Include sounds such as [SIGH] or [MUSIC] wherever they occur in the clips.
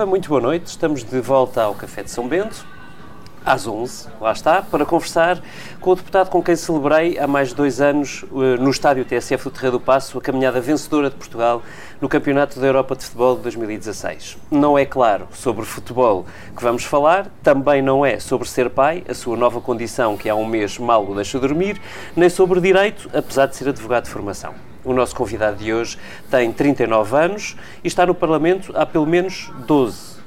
Viva, muito boa noite. Estamos de volta ao Café de São Bento, às 11, lá está, para conversar com o deputado com quem celebrei há mais de dois anos eh, no estádio TSF do Terreiro do Passo a caminhada vencedora de Portugal no Campeonato da Europa de Futebol de 2016. Não é claro sobre futebol que vamos falar, também não é sobre ser pai, a sua nova condição que há um mês mal o deixa dormir, nem sobre direito, apesar de ser advogado de formação. O nosso convidado de hoje tem 39 anos e está no Parlamento há pelo menos 12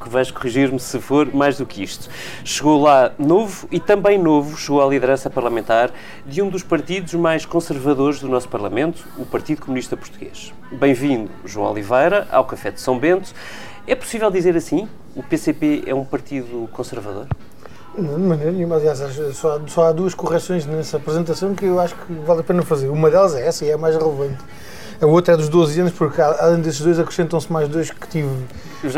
que vais corrigir-me se for mais do que isto. Chegou lá novo e também novo chegou à liderança parlamentar de um dos partidos mais conservadores do nosso Parlamento, o Partido Comunista Português. Bem-vindo, João Oliveira, ao Café de São Bento. É possível dizer assim? O PCP é um partido conservador? Não, de maneira nenhuma. Aliás, só, só há duas correções nessa apresentação que eu acho que vale a pena fazer. Uma delas é essa e é a mais relevante. A outra é dos 12 anos, porque além desses dois acrescentam-se mais dois que tive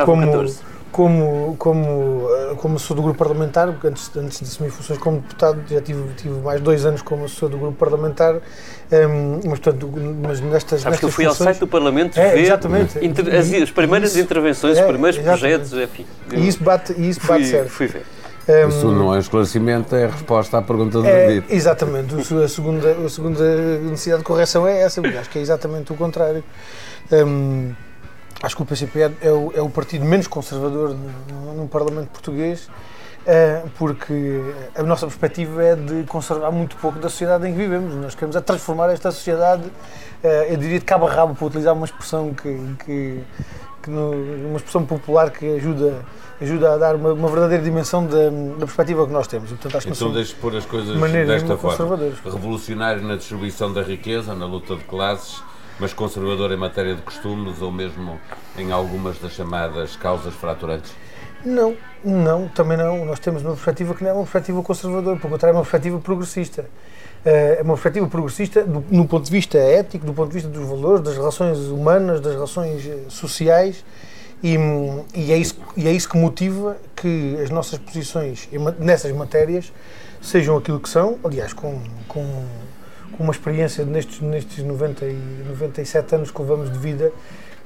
como, 14. como, como, eh, como assessor do grupo parlamentar, porque antes, antes de assumir funções como deputado já tive, tive mais dois anos como assessor do grupo parlamentar, um, mas, portanto, mas nestas, Sabes nestas que eu fui funções, ao site do Parlamento É, ver exatamente. inter- as, as primeiras Isso, intervenções, é, os primeiros exatamente. projetos, enfim. E isso bate, e isso fui, bate certo. fui ver. Um, Isso não é esclarecimento, é a resposta à pergunta do É, David. exatamente. A segunda, a segunda necessidade de correção é essa, acho que é exatamente o contrário. Hum, acho que o PCP é, é o, é o partido menos conservador no, no Parlamento português, eh, porque a nossa perspectiva é de conservar muito pouco da sociedade em que vivemos. Nós queremos é transformar esta sociedade, eh, eu diria de cabo a rabo, para utilizar uma expressão que, que, que no- uma expressão popular que ajuda, ajuda a dar uma, uma verdadeira dimensão da, da perspectiva que nós temos. E, portanto, acho que Então deixe pôr as coisas desta forma. Revolucionário na distribuição da riqueza, na luta de classes, mas conservador em matéria de costumes ou mesmo em algumas das chamadas causas fraturantes. Não, não, também não. Nós temos uma perspectiva que não é uma perspectiva conservadora, pelo contrário, é uma perspectiva progressista. Eh, É uma perspectiva progressista do- no ponto de vista ético, do ponto de vista dos valores, das relações humanas, das relações eh, sociais, e, e é, isso, e é isso que motiva que as nossas posições nessas matérias sejam aquilo que são, aliás, com, com, com uma experiência nestes, nestes 90 e 97 anos que levamos de vida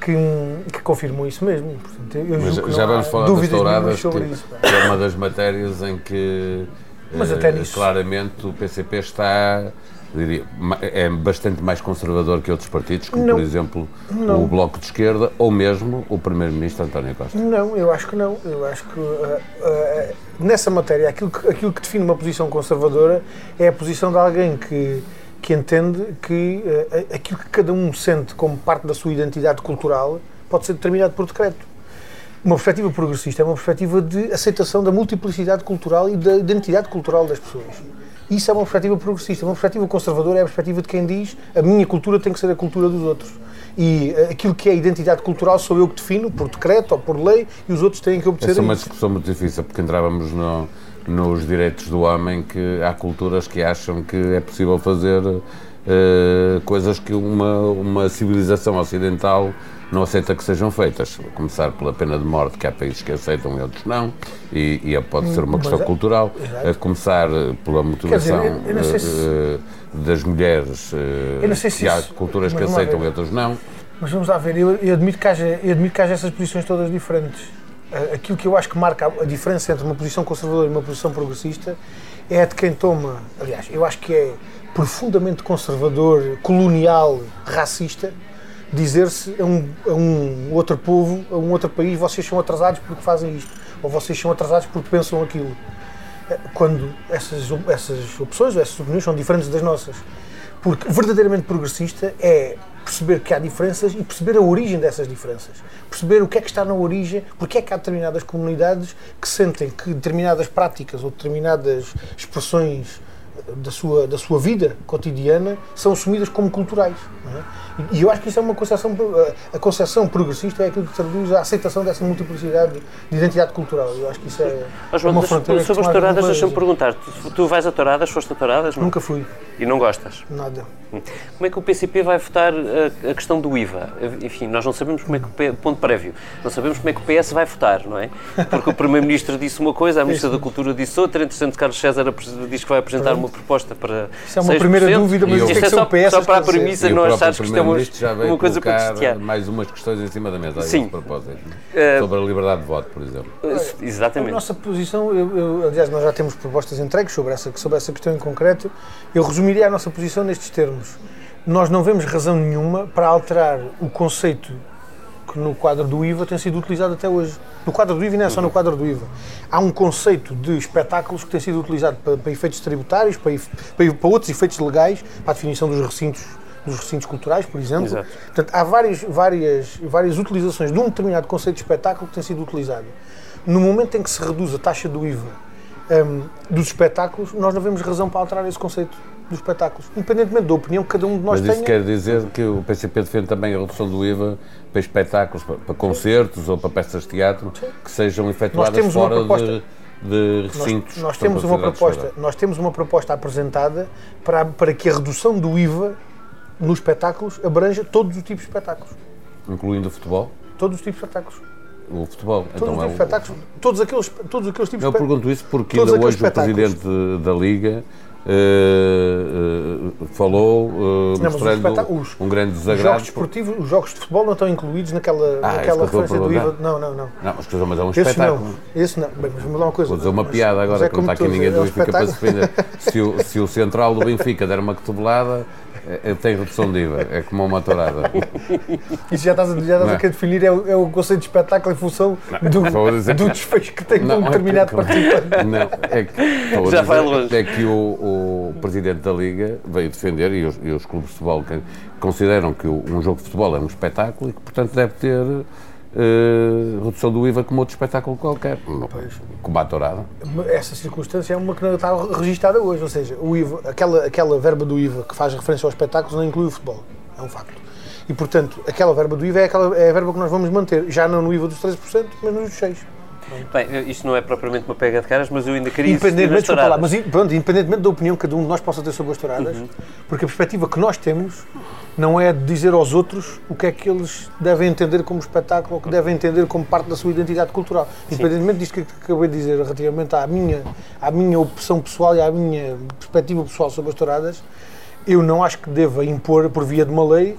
que, hum, que confirmam isso mesmo. Portanto, já vamos falar das touradas, sobre que, isso. pá. que é uma das matérias em que Mas eh, até nisso- claramente o PCP está diria, é bastante mais conservador que outros partidos, como Não. por exemplo Não. o Bloco de Esquerda ou mesmo o Primeiro-Ministro António Costa. Não, eu acho que não. Eu acho que uh, uh, nessa matéria aquilo que, aquilo que define uma posição conservadora é a posição de alguém que, que entende que uh, aquilo que cada um sente como parte da sua identidade cultural pode ser determinado por decreto. Uma perspectiva progressista é uma perspectiva de aceitação da multiplicidade cultural e da identidade cultural das pessoas. Isso é uma perspectiva progressista. Uma perspectiva conservadora é a perspectiva de quem diz a minha cultura tem que ser a cultura dos outros. E eh, aquilo que é identidade cultural sou eu que defino, por decreto ou por lei, e os outros têm que obedecer Essa é a uma isso. discussão muito difícil, porque entrávamos no- nos direitos do homem, que há culturas que acham que é possível fazer eh, coisas que uma, uma civilização ocidental não aceita que sejam feitas. A começar pela pena de morte, que há países que aceitam e outros não, e, e pode ser uma Mas questão é- cultural. A começar eh, pela motivação se- eh, das mulheres, se que há culturas que aceitam e outras não. Mas vamos lá ver, eu, eu admito que haja, eu admito que haja essas posições todas diferentes. Aquilo que eu acho que marca a- a diferença entre uma posição conservadora e uma posição progressista é a de quem toma, aliás, eu acho que é profundamente conservador, colonial, racista, dizer-se a um, a um outro povo, a um outro país, vocês são atrasados porque fazem isto, ou vocês são atrasados porque pensam aquilo. Eh, Quando essas, essas opções, essas opiniões são diferentes das nossas. Porque verdadeiramente progressista é perceber que há diferenças e perceber a origem dessas diferenças. Perceber o que é que está na origem, porque é que há determinadas comunidades que sentem que determinadas práticas ou determinadas expressões da sua, da sua vida cotidiana são assumidas como culturais. é? E- eu acho que isso é uma concepção, a concepção progressista é aquilo que traduz a aceitação dessa multiplicidade de identidade cultural. Eu acho que isso é Ó, João, uma fronteira sobre as touradas, deixa-me perguntar. Tu, tu vais a touradas? Foste a touradas? Não? Nunca fui, E não gostas? nada. Como é que o PCP vai votar a, a questão do IVA? Enfim, nós não sabemos como é que o ponto prévio, não sabemos como é que o PS vai votar, não é? Porque o Primeiro-Ministro disse uma coisa, a Ministra da Cultura disse outra, entretanto Carlos César diz que vai apresentar uma proposta para. Isso é uma primeira dúvida, mas isto é é só, só, PS só para a premissa, o não achares que isto é uma, Primeiro-Ministro já veio uma coisa para testear. mais umas questões em cima da mesa, a Sim. esse propósito. Eh, Sobre a liberdade de voto, por exemplo. A Exatamente. nossa posição, eu, eu- aliás, nós já temos propostas entregues sobre essa, sobre essa questão em concreto. Eu resumiria a nossa posição nestes termos. Nós não vemos razão nenhuma para alterar o conceito que no quadro do IVA tem sido utilizado até hoje. No quadro do IVA e não é só no quadro do IVA. Há um conceito de espetáculos que tem sido utilizado para, para efeitos tributários, para- para outros efeitos legais, para a definição dos recintos, dos recintos culturais, por exemplo. Exato. Portanto, há várias, várias, várias utilizações de um determinado conceito de espetáculo que tem sido utilizado. No momento em que se reduz a taxa do IVA hum, dos espetáculos, nós não vemos razão para alterar esse conceito dos espetáculos, independentemente da opinião que cada um de nós Mas isso tenha. quer dizer que o PCP defende também a redução do IVA para espetáculos, para, para concertos ou para peças de teatro que sejam efetuadas temos uma fora proposta. de, de Nós, recintos. nós são temos uma proposta, fora. nós temos uma proposta apresentada para, para que a redução do IVA nos espetáculos abranja todos os tipos de espetáculos. Incluindo o futebol. Todos os tipos de espetáculos. O futebol. Todos os então tipos é de o- espetáculos. Todos aqueles, todos aqueles tipos Eu de espetáculos. pergunto isso porque ainda hoje o presidente da Liga eh, eh, falou, os mostrando espetáculos- um grande Os jogos desagrado. desportivos, os jogos de futebol não estão incluídos naquela, Ah, naquela referência do IVA. Não, não, não. Não, mas, mas é um Esse espetáculo. não. Esse não. Bem, mas vamos lá uma coisa. Vou dizer uma piada mas agora, é não está como aqui ninguém do é Benfica para se defender. Se o, se o central do Benfica der uma cotovelada, eh, tem redução de IVA. É como uma tourada. [LAUGHS] Isso já estás, a- já estás a querer definir é o, é o conceito de espetáculo em função do, dizer- do desfecho que tem Não, um é determinado que- participante. Não, é que, Já dizer vai longe. É que o, o presidente da Liga veio defender, e os, e os clubes de futebol que consideram que um jogo de futebol é um espetáculo e que, portanto, deve ter eh, redução do IVA como outro espetáculo qualquer, a tourada. Essa circunstância é uma que não está registada hoje, ou seja, o IVA, aquela, aquela verba do IVA que faz referência aos espetáculos não inclui o futebol, é um facto. E, portanto, aquela verba do IVA é, aquela, é a verba que nós vamos manter, já não no IVA dos 13%, mas nos 6%. Bem, isto não é propriamente uma pega de caras, mas eu ainda queria Independentemente, touradas. mas pronto, independentemente da opinião que cada um de nós possa ter sobre as touradas, porque a perspectiva que nós temos não é de dizer aos outros o que é que eles devem entender como espetáculo ou que devem entender como parte da sua identidade cultural. Independentemente disto que acabei de dizer relativamente à minha, à minha opção pessoal e à minha perspectiva pessoal sobre as touradas, eu não acho que deva impor, por via de uma lei,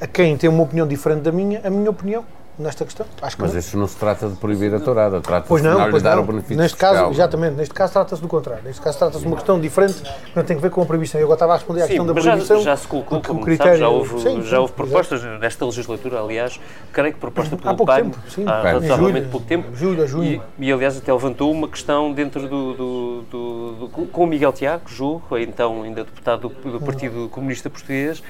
a quem tem uma opinião diferente da minha, a minha opinião nesta questão. Acho que Mas não. isso não se trata de proibir a tourada, trata-se Pois de não, lhe pois dar não. o benefício Neste caso, exatamente, neste caso trata-se do contrário. Neste caso trata-se de uma questão diferente que não tem a ver com a proibição. Eu agora estava a responder à Sim, questão da mas já, proibição. já se colocou, como sabes, já houve, Sim, já sim, houve propostas nesta legislatura, aliás, creio que proposta pelo pouco PAN, tempo, sim. há julho, pouco tempo, julho a junho. E, e, aliás até levantou uma questão dentro do, do, do- do- com o Miguel Tiago, julgo, então ainda deputado do, do Partido Comunista Português,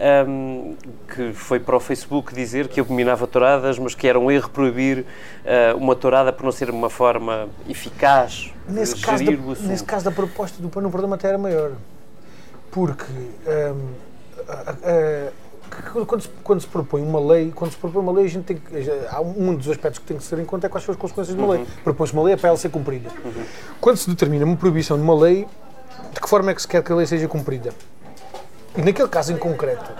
ahm, que foi para o Facebook dizer que abominava touradas, mas que era um erro proibir ah, uma tourada por não ser uma forma eficaz Nesse de caso, gerir da, o assunto. nesse caso da proposta do PAN, o problema até era maior. Porque hum, a- a- a- quando, se, quando se propõe uma lei, quando se propõe uma lei, a gente tem que, há um dos aspectos que tem que ser em conta é quais são as consequências de uma lei. Propõe-se uma lei é para ela ser cumprida. Quando se determina uma proibição de uma lei, de que forma é que se quer que a lei seja cumprida? E naquele caso em concreto,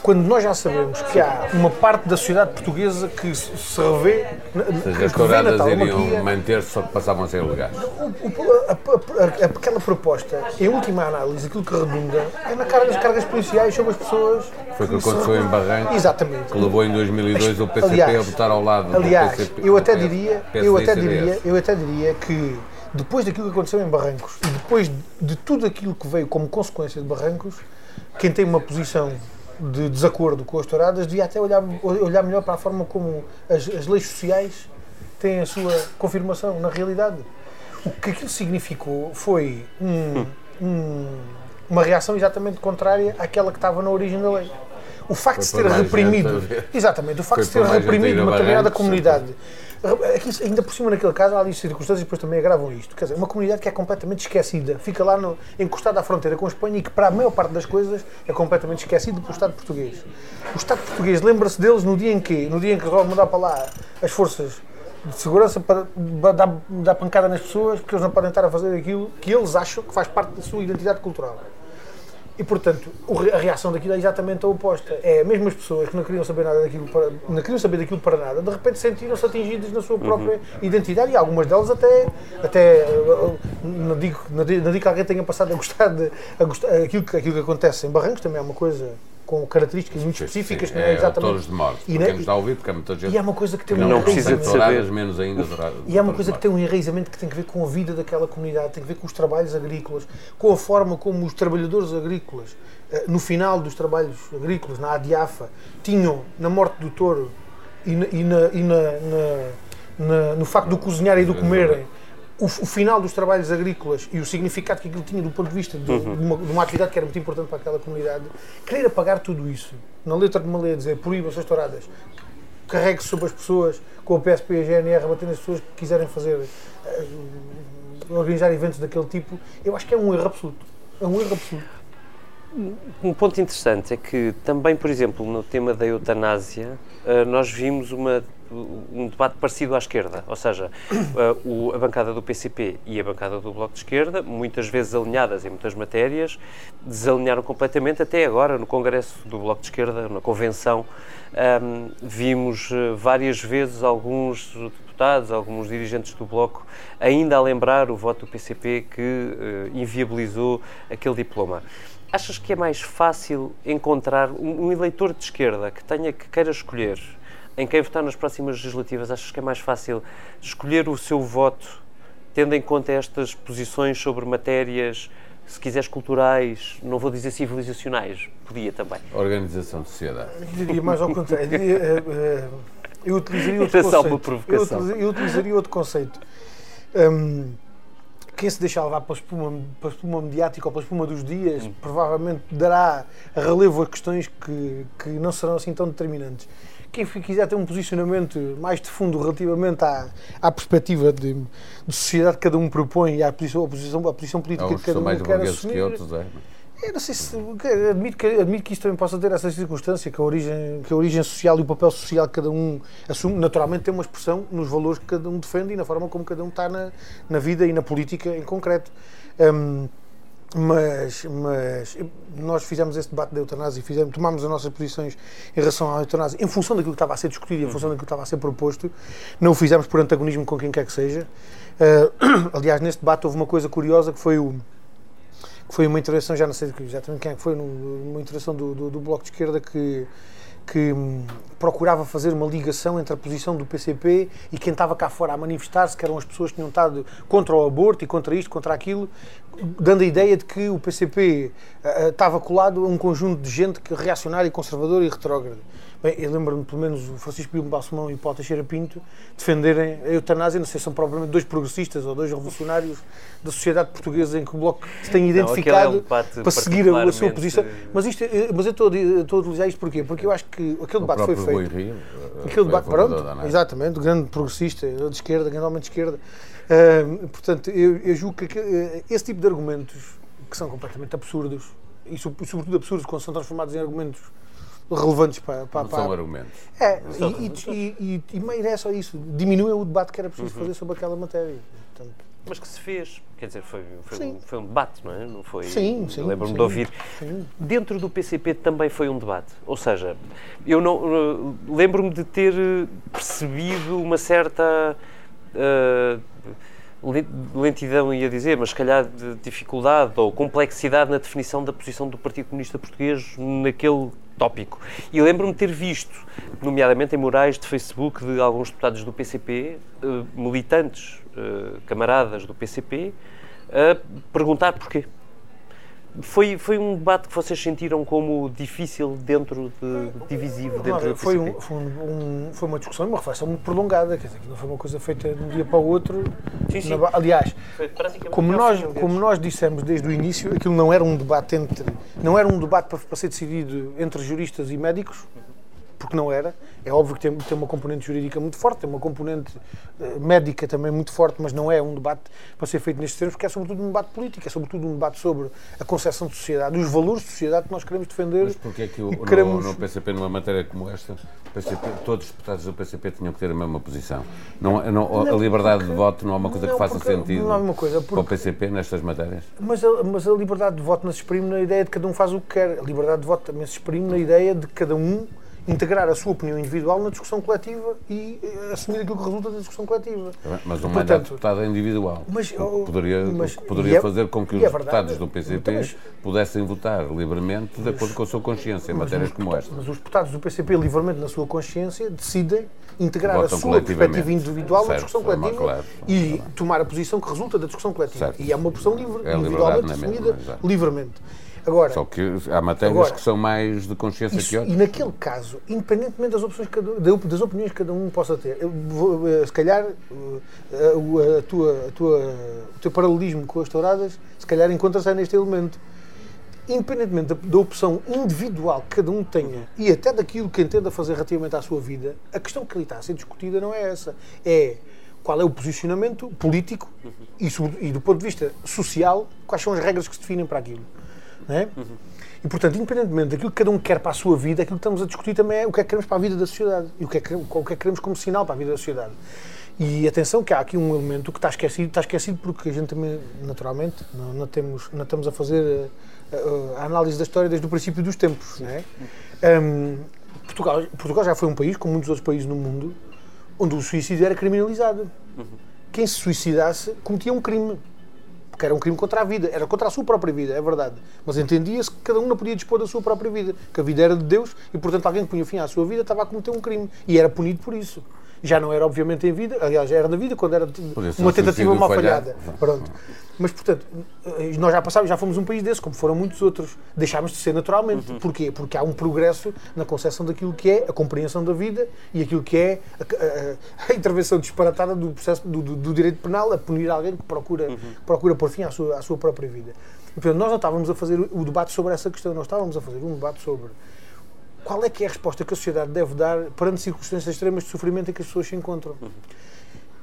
quando nós já sabemos que há uma parte da sociedade portuguesa que se revê, Ou seja, as touradas iriam manter-se, só que passavam a ser legais. o- o- a- a- a- aquela proposta, em última análise, aquilo que redunda é na carga das cargas policiais sobre as pessoas. Foi o que aconteceu em Barranco, Exatamente. que levou em 2002 o PCP Aliás, a votar ao lado Aliás, do PCP. eu até diria, eu até diria, eu até diria que depois daquilo que aconteceu em Barrancos e depois de tudo aquilo que veio como consequência de Barrancos, quem tem uma posição de desacordo com as touradas devia até olhar, olhar melhor para a forma como as, as leis sociais têm a sua confirmação na realidade. O que aquilo significou foi um- um- uma reação exatamente contrária àquela que estava na origem da lei. O facto de se ter reprimido, exatamente, o facto de se ter reprimido uma determinada Aqui, ainda por cima naquele caso há ali circunstâncias que depois também agravam isto. Quer dizer, uma comunidade que é completamente esquecida, fica lá no, encostada à fronteira com a Espanha e que para a maior parte das coisas é completamente esquecida pelo Estado português. O Estado português lembra-se deles no dia em que, no dia em que resolve mandar para lá as forças de segurança para para dar, dar pancada nas pessoas porque eles não podem estar a fazer aquilo que eles acham que faz parte da sua identidade cultural. E, portanto, a reação daquilo é exatamente a oposta. É mesmo as pessoas que não queriam saber nada daquilo para, não queriam saber daquilo para nada, de repente sentiram-se atingidas na sua própria identidade e algumas delas até, até não, digo, não, digo, não digo que alguém tenha passado a gostar de a gostar, aquilo, que, aquilo que acontece em Barrancos, também é uma coisa com características muito específicas, Sim, que não é é exatamente. de morte. E quem está a ouvir, porque há muita gente E é uma coisa que tem que um não não precisa de saber. menos ainda. E é uma coisa que tem um enraizamento que tem a ver com a vida daquela comunidade, tem a ver com os trabalhos agrícolas, com a forma como os trabalhadores agrícolas, eh, no final dos trabalhos agrícolas, na Adiafa, tinham, na morte do touro e, na- e na- na- no facto do cozinhar e do comerem, o, o final dos trabalhos agrícolas e o significado que aquilo tinha do ponto de vista de, de uma, de uma atividade que era muito importante para aquela comunidade, querer apagar tudo isso, na letra de uma lei dizer proíbam-se as touradas, carregue-se sobre as pessoas com o PSP e a GNR a bater nas pessoas que quiserem fazer eh, organizar eventos daquele tipo, eu acho que é um erro absoluto. É um erro absoluto. Um ponto interessante é que também, por exemplo, no tema da eutanásia, eh, nós vimos uma, um debate parecido à esquerda, ou seja, eh, a bancada do PCP e a bancada do Bloco de Esquerda, muitas vezes alinhadas em muitas matérias, desalinharam completamente, até agora no Congresso do Bloco de Esquerda, na Convenção, ahm, vimos eh, várias vezes alguns deputados, alguns dirigentes do Bloco, ainda a lembrar o voto do PCP que inviabilizou aquele diploma. Achas que é mais fácil encontrar um, eleitor de esquerda que tenha que queira escolher em quem votar nas próximas legislativas? Achas que é mais fácil escolher o seu voto tendo em conta estas posições sobre matérias, se quiseres culturais, não vou dizer civilizacionais, podia também. Organização de sociedade. Eu diria mais ao contrário. Eu eh, eh, Eu utilizaria outro conceito. provocação. Eu utilizaria, eu utilizaria outro conceito. Hum, quem se deixar levar pela espuma, pela espuma mediática ou pela espuma dos dias, Hum. provavelmente dará relevo a questões que, que não serão assim tão determinantes. Quem quiser ter um posicionamento mais de fundo relativamente à, à perspectiva de, de sociedade que cada um propõe e à posição, à posição, à posição política Há uns que cada um mais quer assumir, que outros, é. Eu não sei se. Admito que, admito que isto também possa ter essa circunstância, que a, origem, que a origem social e o papel social que cada um assume, naturalmente tem uma expressão nos valores que cada um defende e na forma como cada um está na, na vida e na política em concreto. Hum, mas, mas nós fizemos esse debate da eutanásia, fizemos, tomámos as nossas posições em relação à eutanásia em função daquilo que estava a ser discutido e em função daquilo que estava a ser proposto. Não o fizemos por antagonismo com quem quer que seja. Uh, [COUGHS] aliás, neste debate houve uma coisa curiosa que foi o que foi uma intervenção, já não sei exatamente quem é que foi, uma intervenção do, do, do Bloco de Esquerda que, que hum, procurava fazer uma ligação entre a posição do PCP e quem estava cá fora a manifestar-se, que eram as pessoas que tinham estado contra o aborto e contra isto, contra aquilo, dando a ideia de que o PCP ah, ah, estava colado a um conjunto de gente que reacionária, conservadora e retrógrada. Bem, eu lembro-me, pelo menos, o Francisco Bilmo Balsemão e o Paulo Teixeira Pinto defenderem a eutanásia, não sei se são provavelmente dois progressistas ou dois revolucionários da sociedade portuguesa em que o Bloco se tem aquele é um identificado para seguir a, a sua posição. Mas, isto, eh, mas eu estou estou a utilizar isto porquê? Porque eu acho que aquele debate foi Rui feito. Rio. eh, Aquele foi debate, pronto, exatamente, grande progressista, de esquerda, grande homem de esquerda. Ahm, portanto, eu, eu julgo que eh, esse tipo de argumentos, que são completamente absurdos, e so- sobretudo absurdos quando são transformados em argumentos relevantes para, para, Não para, são argumentos. é, e, e, e, e, e é só isso, diminuem o debate que era Uhum. preciso fazer sobre aquela matéria. Portanto, Mas que se fez, quer dizer, foi, foi, um, foi um debate, não é? Não foi, Sim, sim, Lembro-me de ouvir. sim. Dentro do PCP também foi um debate. Ou seja, eu não eh, lembro-me de ter eh, percebido uma certa le- lentidão, ia dizer, mas se calhar de dificuldade ou complexidade na definição da posição do Partido Comunista Português naquele tópico. E lembro-me ter visto, nomeadamente em murais de Facebook de alguns deputados do PCP, eh, militantes, eh, camaradas do PCP, a perguntar porquê. Foi, foi um debate que vocês sentiram como difícil dentro de divisivo dentro Não, foi, um, foi, um- foi uma discussão e uma reflexão muito prolongada, quer dizer, que não foi uma coisa feita de um dia para o outro. Sim, sim. Na aliás, como nós, como nós dissemos desde o início, aquilo não era um debate entre, não era um debate para, para ser decidido entre juristas e médicos, porque não era. É óbvio que tem, tem uma componente jurídica muito forte, tem uma componente uh, médica também muito forte, mas não é um debate para ser feito nestes termos, porque é sobretudo um debate político, é sobretudo um debate sobre a concepção de sociedade, os valores de sociedade que nós queremos defender. Mas porquê é que o, queremos... no, no, PCP, numa matéria como esta, PCP, todos os deputados do PCP tinham que ter a mesma posição? Não, não, a liberdade porque, de voto não é uma coisa que faça sentido não é uma coisa, porque, para o PCP nestas matérias? Mas a, mas a liberdade de voto não se exprime na ideia de cada um faz o que quer. A liberdade de voto também se exprime na ideia de cada um integrar a sua opinião individual na discussão coletiva e eh, assumir aquilo que resulta da discussão coletiva. Mas um mandato de deputado é individual. Mas, poderia, mas, poderia é, fazer com que os é deputados do PCP mas, pudessem votar livremente de acordo com a sua consciência em matérias como esta. Mas os deputados do PCP, livremente na sua consciência, decidem integrar a sua perspectiva individual certo, na discussão coletiva claro, e claro. tomar a posição que resulta da discussão coletiva. Certo. E é uma posição livre, é individualmente definida, livremente. Agora, Só que há matérias agora, que são mais de consciência isso, que outras. E naquele caso, independentemente das, opções cada, das opiniões que cada um possa ter, vou, eh, se calhar eh, a tua, a tua, o teu paralelismo com as touradas, se calhar encontra-se neste elemento. Independentemente da, da, opção individual que cada um tenha e até daquilo que entenda fazer relativamente à sua vida, a questão que ali está a ser discutida não é essa. É qual é o posicionamento político e, e do ponto de vista social, quais são as regras que se definem para aquilo. É? Uhum. E, portanto, independentemente daquilo que cada um quer para a sua vida, aquilo que estamos a discutir também é o que é que queremos para a vida da sociedade e o que é que, o que, é que queremos como sinal para a vida da sociedade. E atenção que há aqui um elemento que está esquecido, está esquecido porque a gente também, naturalmente, não, não temos, não estamos a fazer a, a, a, análise da história desde o princípio dos tempos. Não é? um, Portugal, Portugal já foi um país, como muitos outros países no mundo, onde o suicídio era criminalizado. Uhum. Quem se suicidasse cometia um crime era um crime contra a vida, era contra a sua própria vida, é verdade. Mas entendia-se que cada um não podia dispor da sua própria vida, que a vida era de Deus e, portanto, alguém que punha fim à sua vida estava a cometer um crime e era punido por isso. Já não era, obviamente, em vida, aliás, já era na vida quando era uma tentativa mal falhada. Pronto. Mas, portanto, eh, nós já passámos, já fomos um país desse, como foram muitos outros. Deixámos de ser naturalmente. Uhum. Porquê? Porque há um progresso na concepção daquilo que é a compreensão da vida e aquilo que é a, a, a intervenção disparatada do processo do, do, do, direito penal a punir alguém que procura, uhum. procura pôr fim à sua, à sua própria vida. E, portanto, nós não estávamos a fazer o debate sobre essa questão, nós estávamos a fazer um debate sobre qual é que é a resposta que a sociedade deve dar perante circunstâncias extremas de sofrimento em que as pessoas se encontram. Uhum.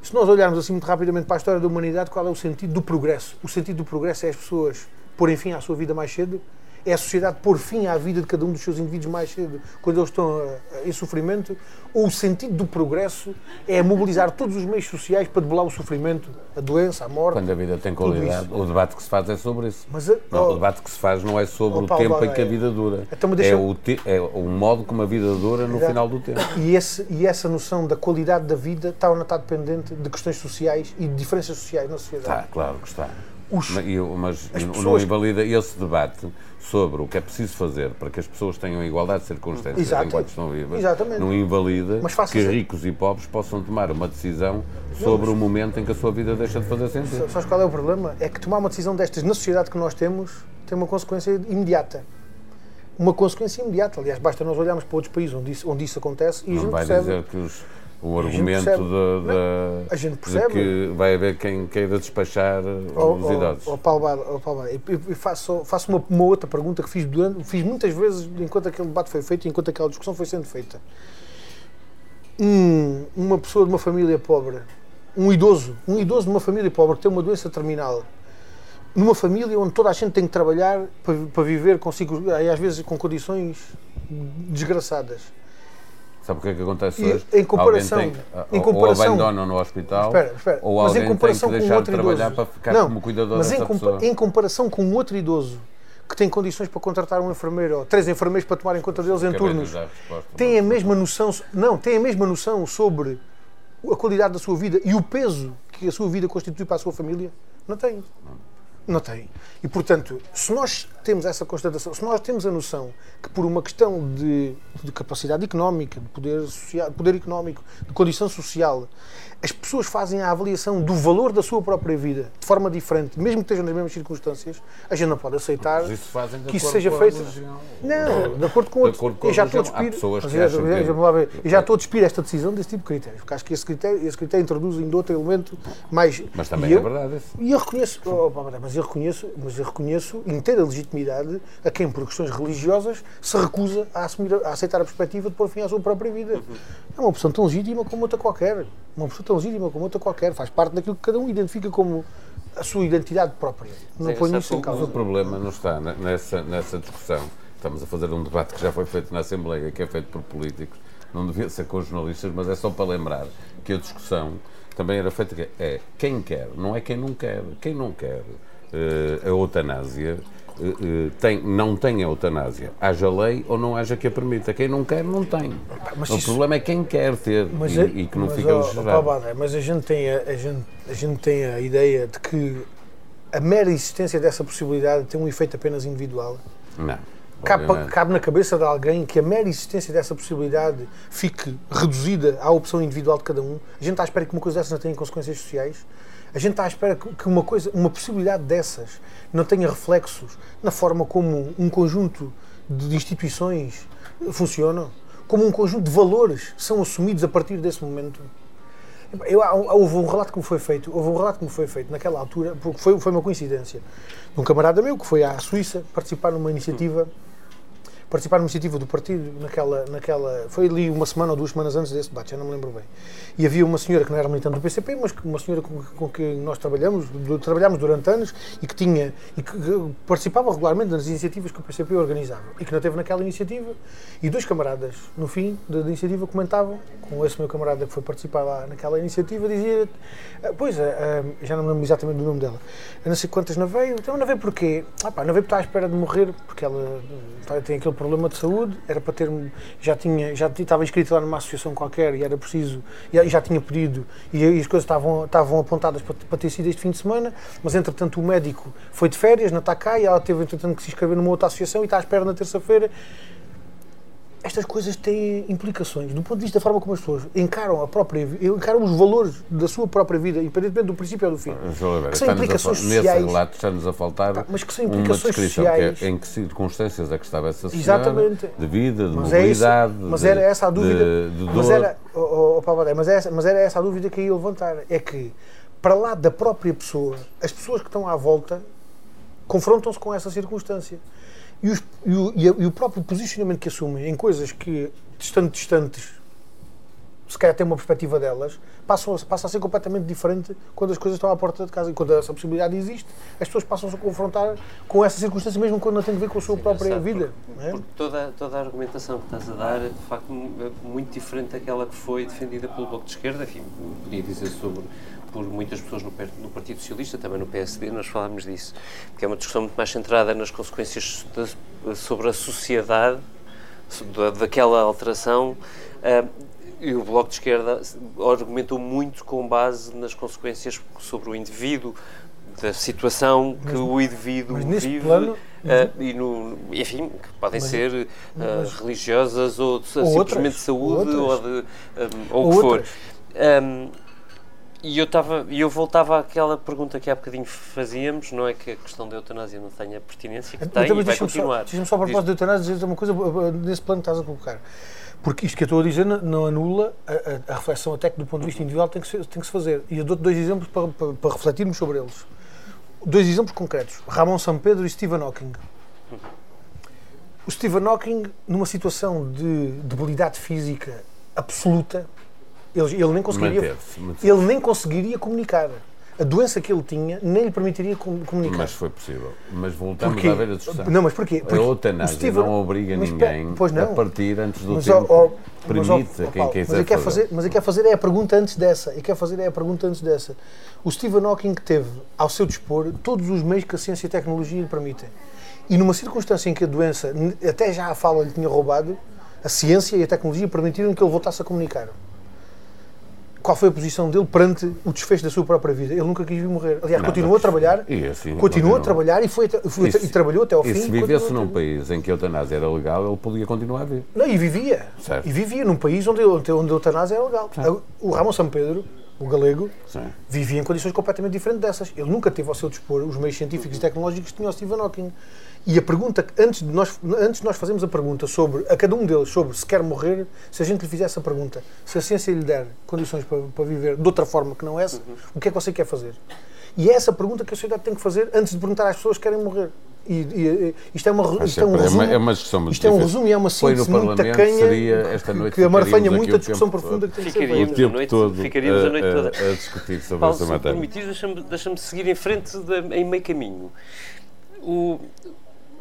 Se nós olharmos assim muito rapidamente para a história da humanidade, qual é o sentido do progresso? O sentido do progresso é as pessoas porem fim à sua vida mais cedo é a sociedade pôr fim à vida de cada um dos seus indivíduos mais cedo, quando eles estão eh, em sofrimento, ou o sentido do progresso é mobilizar todos os meios sociais para debelar o sofrimento, a doença, a morte. Quando a vida tem qualidade, o debate que se faz é sobre isso. Mas, não, oh, o debate que se faz não é sobre oh, Paulo, o tempo em que a vida dura. Então, é, o te, é o modo como a vida dura no final do tempo. E, esse, e essa noção da qualidade da vida está ou não está dependente de questões sociais e de diferenças sociais na sociedade. Está, claro que está. Os, mas não invalida esse debate sobre o que é preciso fazer para que as pessoas tenham igualdade de circunstâncias Exato. enquanto estão vivas, Exatamente. não invalida que ricos e pobres possam tomar uma decisão sobre não, o momento em que a sua vida deixa de fazer sentido. Sabes qual é o problema? É que tomar uma decisão destas na sociedade que nós temos tem uma consequência imediata. Uma consequência imediata. Aliás, basta nós olharmos para outros países onde isso, onde isso acontece e não a gente vai percebe... dizer que os o argumento de, de, de, que vai haver quem queira despachar oh, os oh, idosos. Oh, Paulo, oh, Paulo eu faço, faço uma, uma, outra pergunta que fiz, durante, fiz muitas vezes enquanto aquele debate foi feito e enquanto aquela discussão foi sendo feita. Um, uma pessoa de uma família pobre, um idoso, um idoso de uma família pobre que tem uma doença terminal, numa família onde toda a gente tem que trabalhar para, para viver consigo, às vezes com condições desgraçadas Sabe o que é que acontece hoje? Em comparação, tem, em comparação, ou abandonam no hospital, espera, espera, ou alguém tem que deixar de trabalhar idoso, para ficar não, como cuidador mas dessa em, pessoa. em comparação com um outro idoso que tem condições para contratar um enfermeiro ou três enfermeiros para tomarem conta deles em turnos, tem a mesma noção, não, tem a mesma noção sobre a qualidade da sua vida e o peso que a sua vida constitui para a sua família? Não tem. Não. Não tem. E, portanto, se nós temos essa constatação, se nós temos a noção que por uma questão de, de capacidade económica, de poder, social, poder económico, de condição social, as pessoas fazem a avaliação do valor da sua própria vida de forma diferente, mesmo que estejam nas mesmas circunstâncias, a gente não pode aceitar isso que isso seja feito. Não, de acordo com outro. Eu já estou a despir, eu já estou a despir esta decisão desse tipo de critérios, porque acho que esse critério, esse critério introduz ainda outro elemento mais. Mas também é verdade. E eu reconheço, oh, mas eu reconheço, mas eu reconheço inteira legitimidade a quem, por questões religiosas, se recusa a, assumir, a aceitar a perspectiva de pôr fim à sua própria vida. Uhum. É uma opção tão legítima como outra qualquer. Uma opção tão legítima como outra qualquer. Faz parte daquilo que cada um identifica como a sua identidade própria. Não ponho isso em causa. O problema não está nessa, nessa discussão. Estamos a fazer um debate que já foi feito na Assembleia, que é feito por políticos. Não devia ser com os jornalistas, mas é só para lembrar que a discussão também era feita que é quem quer, não é quem não quer. Quem não quer uh, a eutanásia tem, não tem a eutanásia. Haja lei ou não haja que a permita. Quem não quer, não tem. Mas o isso... problema é quem quer ter e, é, e, que não mas, fica oh, oh, Mas a gente, tem a, a, gente, a gente tem a ideia de que a mera existência dessa possibilidade tem um efeito apenas individual. Não. Cabe, cabe, na cabeça de alguém que a mera existência dessa possibilidade fique reduzida à opção individual de cada um. A gente está à espera que uma coisa dessas não tenha consequências sociais. A gente está à espera que uma coisa, uma possibilidade dessas não tenha reflexos na forma como um conjunto de instituições funcionam, como um conjunto de valores são assumidos a partir desse momento. Eu, houve um relato que me foi feito, houve um relato que me foi feito naquela altura, porque foi, foi uma coincidência, de um camarada meu que foi à Suíça participar numa iniciativa participar numa iniciativa do partido naquela, naquela. Foi ali uma semana ou duas semanas antes desse debate, já não me lembro bem. E havia uma senhora que não era militante do PCP, mas uma senhora com, com que nós trabalhamos, trabalhámos durante anos e que tinha e que participava regularmente das iniciativas que o PCP organizava e que não teve naquela iniciativa. E dois camaradas, no fim da, iniciativa, comentavam com esse meu camarada que foi participar lá naquela iniciativa, dizia: ah, Pois, ah, ah, já não me lembro exatamente do nome dela, não sei quantas não veio, então não veio porquê? Ah, pá, não veio porque está à espera de morrer, porque ela tem aquele problema de saúde, era para ter já tinha já estava inscrito lá numa associação qualquer e era preciso e já tinha pedido e, e as coisas estavam estavam apontadas para, para, ter sido este fim de semana, mas entretanto o médico foi de férias, não está e ela teve entretanto que se inscrever numa outra associação e está à espera na terça-feira estas coisas têm implicações do ponto de vista da forma como as pessoas encaram a própria encaram os valores da sua própria vida, independentemente do princípio ou do fim. que são implicações sociais. Nesse relato está-nos a faltar mas que são implicações uma descrição sociais. Que é, em que circunstâncias é que estava essa senhora, Exatamente. de vida, de mas mobilidade. É isso, mas era essa a dúvida. De, de mas, era, oh, oh, mas, essa, mas era essa a dúvida que ia levantar. É que, para lá da própria pessoa, as pessoas que estão à volta confrontam-se com essa circunstância. E, os, e, o, e, o, próprio posicionamento que assumem em coisas que, estando distantes, se calhar têm uma perspectiva delas, passam a, passa a ser completamente diferente quando as coisas estão à porta de casa. E quando essa possibilidade existe, as pessoas passam-se a confrontar com essa circunstância, mesmo quando não tem a ver com a sua Sim, própria vida. Porque, é? porque toda, toda a argumentação que estás a dar é, de facto, muito diferente daquela que foi defendida pelo Bloco de Esquerda. Enfim, podia dizer sobre por muitas pessoas no, no, Partido Socialista, também no PSD, nós falámos disso, que é uma discussão muito mais centrada nas consequências sobre a sociedade, daquela alteração, uh, e o Bloco de Esquerda argumentou muito com base nas consequências sobre o indivíduo, da situação que mas, o indivíduo vive. Plano, uh, e no, enfim, que podem mas, ser uh, mas, religiosas ou, ou simplesmente outras, de saúde ou, ou de um, ou, ou que for. Um, e eu, tava, eu voltava àquela pergunta que há bocadinho fazíamos, não é que a questão da eutanásia não tenha pertinência, que tem então, e vai continuar. Deixa-me só, a propósito da eutanásia, dizer uma coisa nesse plano que estás a colocar. Porque isto que eu estou a dizer não anula a, a, a reflexão até que do ponto de vista individual tem que, ser, tem que se fazer. E eu dou-te dois exemplos para, para, para, refletirmos sobre eles. Dois exemplos concretos. Ramon São Pedro e Stephen Hawking. O Stephen Hawking, numa situação de debilidade física absoluta, ele, ele nem conseguiria. Ele nem conseguiria comunicar. A doença que ele tinha nem lhe permitiria comunicar. Mas foi possível. Mas voltamos porquê? à velha discussão. Não, mas porquê? Porque a eutanásia Steve, não obriga mas, ninguém não. a partir antes do mas, tempo. Oh, permite mas, oh, quem quiser mas quer fazer. Mas eu quero fazer é a pergunta antes dessa. E quer fazer é a pergunta antes dessa. O Stephen Hawking teve ao seu dispor todos os meios que a ciência e a tecnologia lhe permitem. E numa circunstância em que a doença, até já a fala lhe tinha roubado, a ciência e a tecnologia permitiram que ele voltasse a comunicar qual foi a posição dele perante o desfecho da sua própria vida. Ele nunca quis vir morrer. Aliás, continuou a trabalhar, e assim, continuou, a trabalhar e, foi, foi e, e, trabalhou até ao fim. E se vivesse num país em que a eutanásia era legal, ele podia continuar a viver. Não, e vivia. Certo. E vivia num país onde, onde, onde a eutanásia era legal. Certo. O Ramon São Pedro, o galego, Sim. vivia em condições completamente diferentes dessas. Ele nunca teve ao seu dispor os meios científicos e tecnológicos que tinha o Stephen Hawking. E a pergunta, antes de, nós, antes de nós fazermos a pergunta sobre, a cada um deles, sobre se quer morrer, se a gente lhe fizesse a pergunta, se a ciência lhe der condições para, para viver de outra forma que não essa, uhum. o que é que você quer fazer? E é essa pergunta que a sociedade tem que fazer antes de perguntar às pessoas que querem morrer. E, e, isto é, uma, isto é um resumo. É uma discussão muito isto é um resumo e é uma síntese muito tacanha seria esta noite que amarfanha ficaríamos muito a discussão tempo profunda que tem que ser Ficaríamos tempo noite- todo ficaríamos a noite a, toda. a discutir sobre Paulo, essa se me matéria. permitires, deixa-me deixa seguir em frente, de- em meio caminho. O,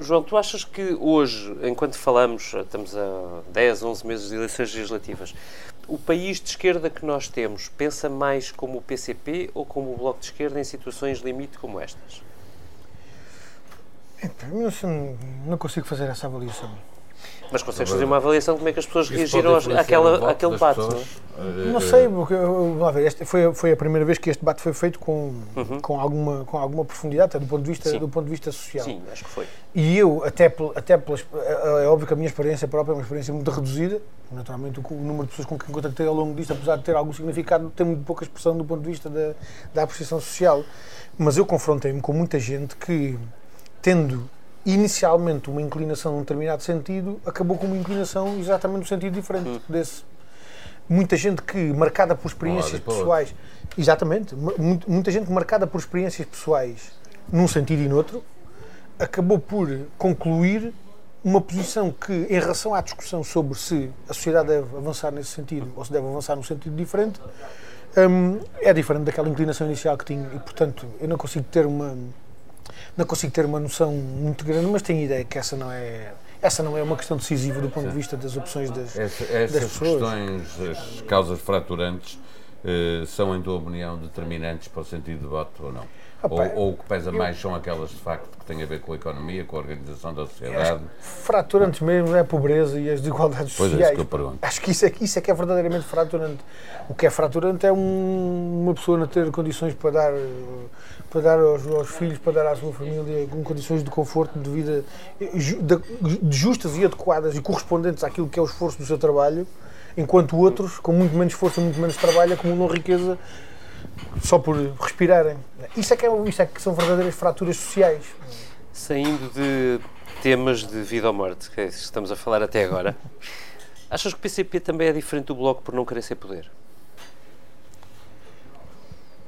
João, tu achas que hoje, enquanto falamos, estamos a 10, 11 meses de eleições legislativas, o país de esquerda que nós temos pensa mais como o PCP ou como o Bloco de Esquerda em situações limite como estas? Não, não consigo fazer essa avaliação. Mas consegues fazer uma avaliação de como é que as pessoas Isso reagiram àquela, àquele debate, não é? Eh, Não eh, sei, porque, vamos ver, este foi, foi a primeira vez que este debate foi feito com, com, alguma, com alguma profundidade, até do ponto de vista, Sim. do ponto de vista social. Sim, acho que foi. E eu, até, até pelas, é é óbvio que a minha experiência própria é uma experiência muito reduzida. Naturalmente, o, o número de pessoas com quem contactei ao longo disto, apesar de ter algum significado, tem muito pouca expressão do ponto de vista da, da apreciação social. Mas eu confrontei-me com muita gente que, tendo inicialmente uma inclinação num determinado sentido, acabou com uma inclinação exatamente no sentido diferente desse. Muita gente que, marcada por experiências pessoais, exatamente, muita gente marcada por experiências pessoais num sentido e noutro, acabou por concluir uma posição que, em relação à discussão sobre se a sociedade deve avançar nesse sentido ou se deve avançar num sentido diferente, hum, é diferente daquela inclinação inicial que tinha e, portanto, eu não consigo ter uma não consigo ter uma noção muito grande, mas tenho ideia que essa não é essa não é uma questão decisiva do ponto de vista das opções das, Essa- das essas pessoas. questões, as causas fraturantes, eh, são, em tua opinião, determinantes para o sentido de voto ou não? Ou, ou o que pesa mais são aquelas, de facto, que têm a ver com a economia, com a organização da sociedade? Fraturantes mesmo é a pobreza e as desigualdades Pois é, sociais. isso que eu pergunto. Acho que isso é, que- isso é que é verdadeiramente fraturante. O que é fraturante é um- uma pessoa não ter condições para dar, para dar aos, aos filhos, para dar à sua família, com condições de conforto, de vida justas e adequadas e correspondentes àquilo que é o esforço do seu trabalho, enquanto outros, com muito menos esforço e muito menos trabalho, acumulam riqueza só por respirarem. Isso é que, é, isso é que são verdadeiras fraturas sociais. Saindo de temas de vida ou morte, que é isso que estamos a falar até agora, [LAUGHS] achas que o PCP também é diferente do Bloco por não querer ser poder?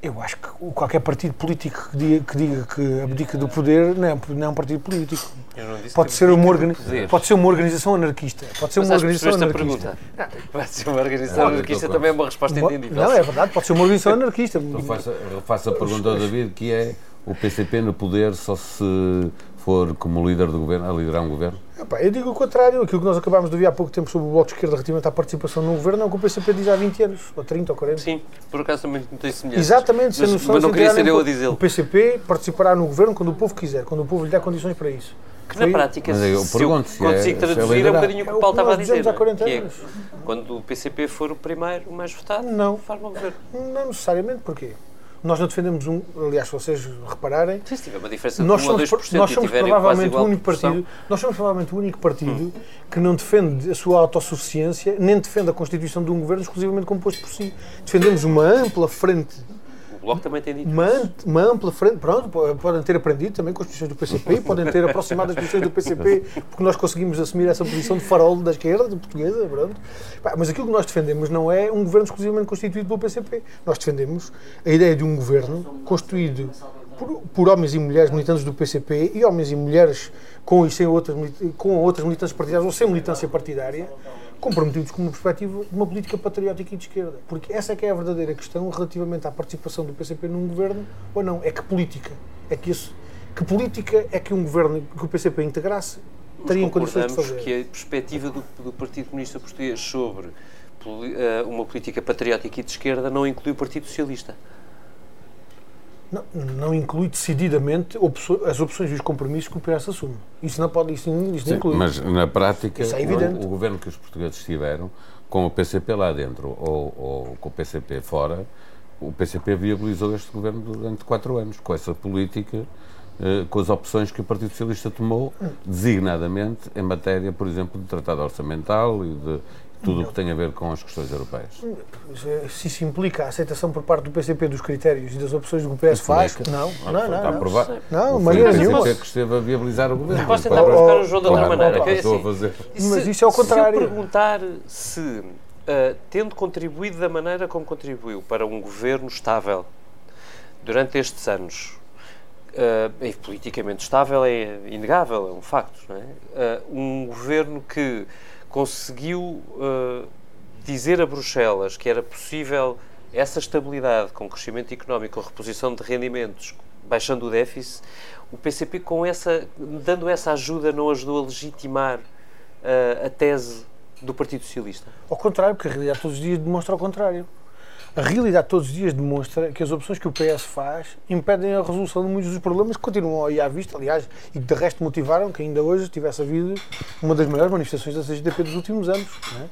Eu acho que qualquer partido político que diga que, diga que abdica do poder não é, não é um partido político. Eu não disse Pode que ser, uma organi pode ser uma organização anarquista. Pode ser Mas uma organização anarquista. [LAUGHS] Pode ser uma organização Olha, anarquista também é uma resposta entendível. Não, é verdade, pode ser uma organização anarquista. Então faça, faça a pergunta ao David, que é o PCP no poder só se for como líder do governo, a liderar um governo? Epá, eu digo o contrário. Aquilo que nós acabámos de ouvir há pouco tempo sobre o Bloco de Esquerda relativamente à participação no governo é o que o PCP diz há 20 anos, ou 30 ou 40. Sim, por acaso também não tem semelhanças. Exatamente, sem Mas, noção, mas não queria ser eu a dizê-lo. O PCP participará no governo quando o povo quiser, quando o povo lhe der condições para isso. Que Foi- na prática, Mas eu se pergunto eu se é- consigo é traduzir, é um bocadinho o que É o Paulo estava a dizer. há não é? 40 Que é, anos. quando o PCP for o primeiro, o mais votado, Não. forma o governo. Não necessariamente, porquê? Nós não defendemos um. Aliás, se vocês repararem, Se tiver uma diferença de nós 1 ou somos, 2% nós somos provavelmente o único partido, nós somos provavelmente o único partido que não defende a sua autossuficiência, nem defende a constituição de um governo exclusivamente composto por si. Defendemos uma ampla frente, Bloco também tem dito uma, uma ampla frente, pronto, po- podem ter aprendido também com as posições do PCP, [LAUGHS] podem ter aproximado as posições do PCP, porque nós conseguimos assumir essa posição de farol da esquerda, de portuguesa, pronto. Mas aquilo que nós defendemos não é um governo exclusivamente constituído pelo PCP. Nós defendemos a ideia de um governo constituído por, por homens e mulheres militantes do PCP e homens e mulheres com, e sem outras, com outras militantes partidárias ou sem militância partidária, comprometidos com uma perspectiva de uma política patriótica e de esquerda. Porque essa é que é a verdadeira questão relativamente à participação do PCP num governo ou não. É que política. É que, esse, que política é que um governo que o PCP integrasse teria em condições de fazer. que a perspectiva do, do Partido Comunista Português sobre eh, uma política patriótica e de esquerda não inclui o Partido Socialista. Não, não inclui decididamente as opções e os compromissos que o PS assume. Isso não pode, isso, isso não inclui. Mas na prática, é o, o governo que os portugueses tiveram, com o PCP lá dentro ou, ou com o PCP fora, o PCP viabilizou este governo durante quatro anos, com essa política, eh, com as opções que o Partido Socialista tomou, designadamente em matéria, por exemplo, de tratado orçamental e de tudo o que tem a ver com as questões europeias. Se isso implica a aceitação por parte do PCP dos critérios e das opções que o PS faz, não, Ah, não, está não. não. aprovado. Não, Foi maneira o PCP nenhuma. que esteve a viabilizar o governo. Posso tentar provocar o João de outra maneira? que é estou a assim, fazer. E Mas isso é ao contrário. Se eu perguntar se, ah, tendo contribuído da maneira como contribuiu para um governo estável, durante estes anos, uh, é politicamente estável é inegável, é um facto, não é? Uh, um governo que conseguiu uh, dizer a Bruxelas que era possível essa estabilidade com crescimento económico, com reposição de rendimentos, baixando o déficit, o PCP com essa, dando essa ajuda não ajudou a legitimar uh, a tese do Partido Socialista? Ao contrário, porque a realidade todos os dias demonstra o contrário. A realidade todos os dias demonstra que as opções que o PS faz impedem a resolução de muitos dos problemas que continuam aí à vista, aliás, e que de resto motivaram que ainda hoje tivesse havido uma das maiores manifestações da CGTP dos últimos anos. É?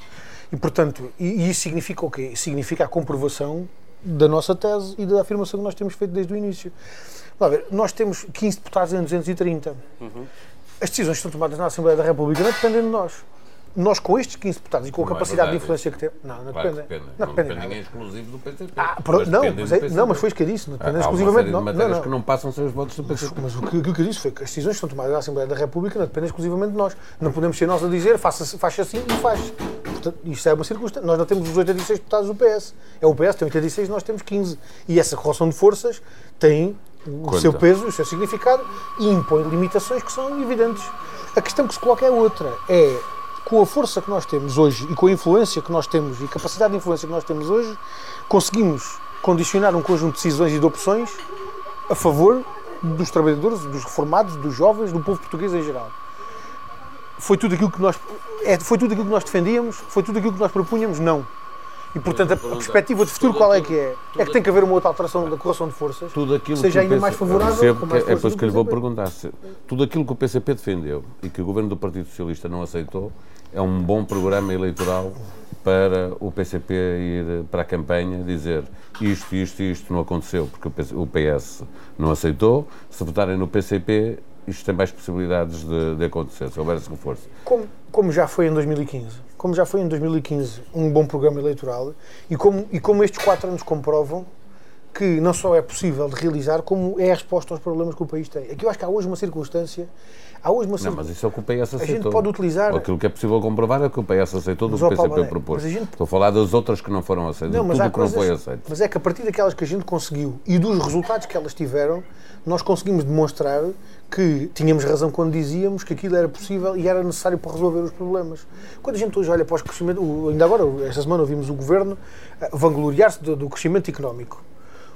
E, portanto, e, isso significa o quê? Significa a comprovação da nossa tese e da afirmação que nós temos feito desde o início. Ver, nós temos 15 deputados em 230. Uhum. As decisões que são tomadas na Assembleia da República não dependem de nós nós com estes 15 deputados e com a não é capacidade é de influência que temos. Não, não claro depende. Não, não depende ninguém exclusivo do PCP. Ah, mas não, mas é, não, mas foi isso que eu disse. Não depende exclusivamente. Não, não, não. que não passam sem os votos do PCP. Mas, mas o, que, o que eu disse foi que as decisões que são tomadas na Assembleia da República não dependem exclusivamente de nós. Não podemos ser nós a dizer faça, faz assim e faz. Portanto, isto é uma circunstância. Nós não temos os 86 deputados do PS. É o PS, tem 86, nós temos 15. E essa correlação de forças tem o Conta. seu peso, o seu significado e impõe limitações que são evidentes. A questão que se coloca é outra. É com a força que nós temos hoje e com a influência que nós temos e a capacidade de influência que nós temos hoje, conseguimos condicionar um conjunto de decisões e de opções a favor dos trabalhadores, dos reformados, dos jovens, do povo português em geral. Foi tudo aquilo que nós é, foi tudo aquilo que nós defendíamos, foi tudo aquilo que nós propunhamos, não. E, portanto, a, perspectiva de futuro qual é que é? É que tem que haver uma outra alteração da correção de forças, tudo aquilo seja ainda mais favorável. Mais é por isso que lhe vou perguntar. Se, tudo aquilo que o PCP defendeu e que o governo do Partido Socialista não aceitou, é um bom programa eleitoral para o PCP ir para a campanha dizer isto, isto e isto não aconteceu porque o PS não aceitou. Se votarem no PCP, isto tem mais possibilidades de, de acontecer, se houver esse reforço. Como, como já foi em 2015. Como já foi em 2015 um bom programa eleitoral e como, e como estes quatro anos comprovam que não só é possível de realizar, como é a resposta aos problemas que o país tem. Aqui eu acho que há hoje uma circunstância Há hoje uma Não, mas isso é o que o PS aceitou. A gente pode utilizar... Aquilo que é possível comprovar é que o PS aceitou do que o PCP propôs. Gente... Estou a falar das outras que não foram aceitas, não, tudo que não foi aceito. Mas é que a partir daquelas que a gente conseguiu e dos resultados que elas tiveram, nós conseguimos demonstrar que tínhamos razão quando dizíamos que aquilo era possível e era necessário para resolver os problemas. Quando a gente hoje olha para os crescimentos, ainda agora, esta semana ouvimos o Governo eh, vangloriar-se do, do crescimento económico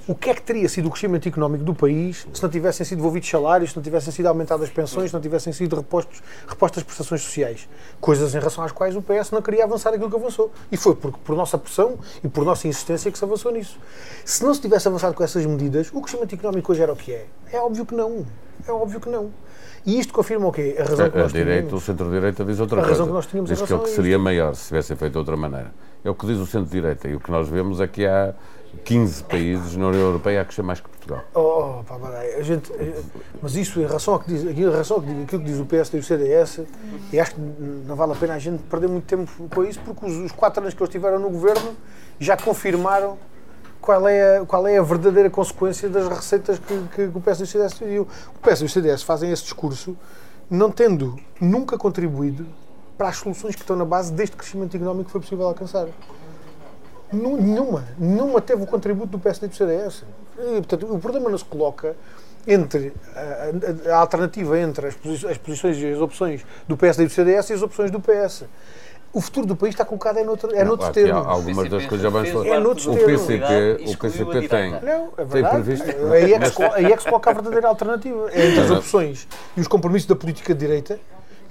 o que é que teria sido o crescimento económico do país se não tivessem sido devolvidos salários, se não tivessem sido aumentadas as pensões, se não tivessem sido repostos, repostas prestações sociais? Coisas em relação às quais o PS não queria avançar aquilo que avançou. E foi por, por nossa pressão e por nossa insistência que se avançou nisso. Se não se tivesse avançado com essas medidas, o crescimento económico hoje era o que é? É óbvio que não. É óbvio que não. E isto confirma o quê? A razão a, que nós a direita, tínhamos. O centro-direita diz outra a coisa. A razão que nós tínhamos diz que é o que seria maior se tivessem feito de outra maneira. É o que diz o centro-direita. E o que nós vemos é que há 15 países na União Europeia a crescer mais que Portugal. Oh, oh pá, a gente, mas isso em relação, ao que diz, em relação àquilo que diz o PSD e o CDS, e acho que não vale a pena a gente perder muito tempo com isso, porque os, os quatro anos que eles estiveram no governo já confirmaram qual é a, qual é a verdadeira consequência das receitas que, que, que o PS e o CDS teriam. O PS e o CDS fazem esse discurso não tendo nunca contribuído para as soluções que estão na base deste crescimento económico que foi possível alcançar. Nenhuma. Nenhuma teve o contributo do PSD e do CDS. E, portanto, o problema não se coloca entre a, a, a alternativa entre as, posições, as posições e as opções do PSD e do CDS e as opções do PS. O futuro do país está colocado é noutro, é noutro termo. Algumas das coisas já vão É noutro o PCP, o PCP tem. Não, é verdade. Tem previsto. Aí é, que se, aí é que se coloca a verdadeira alternativa. É entre as opções e os compromissos da política de direita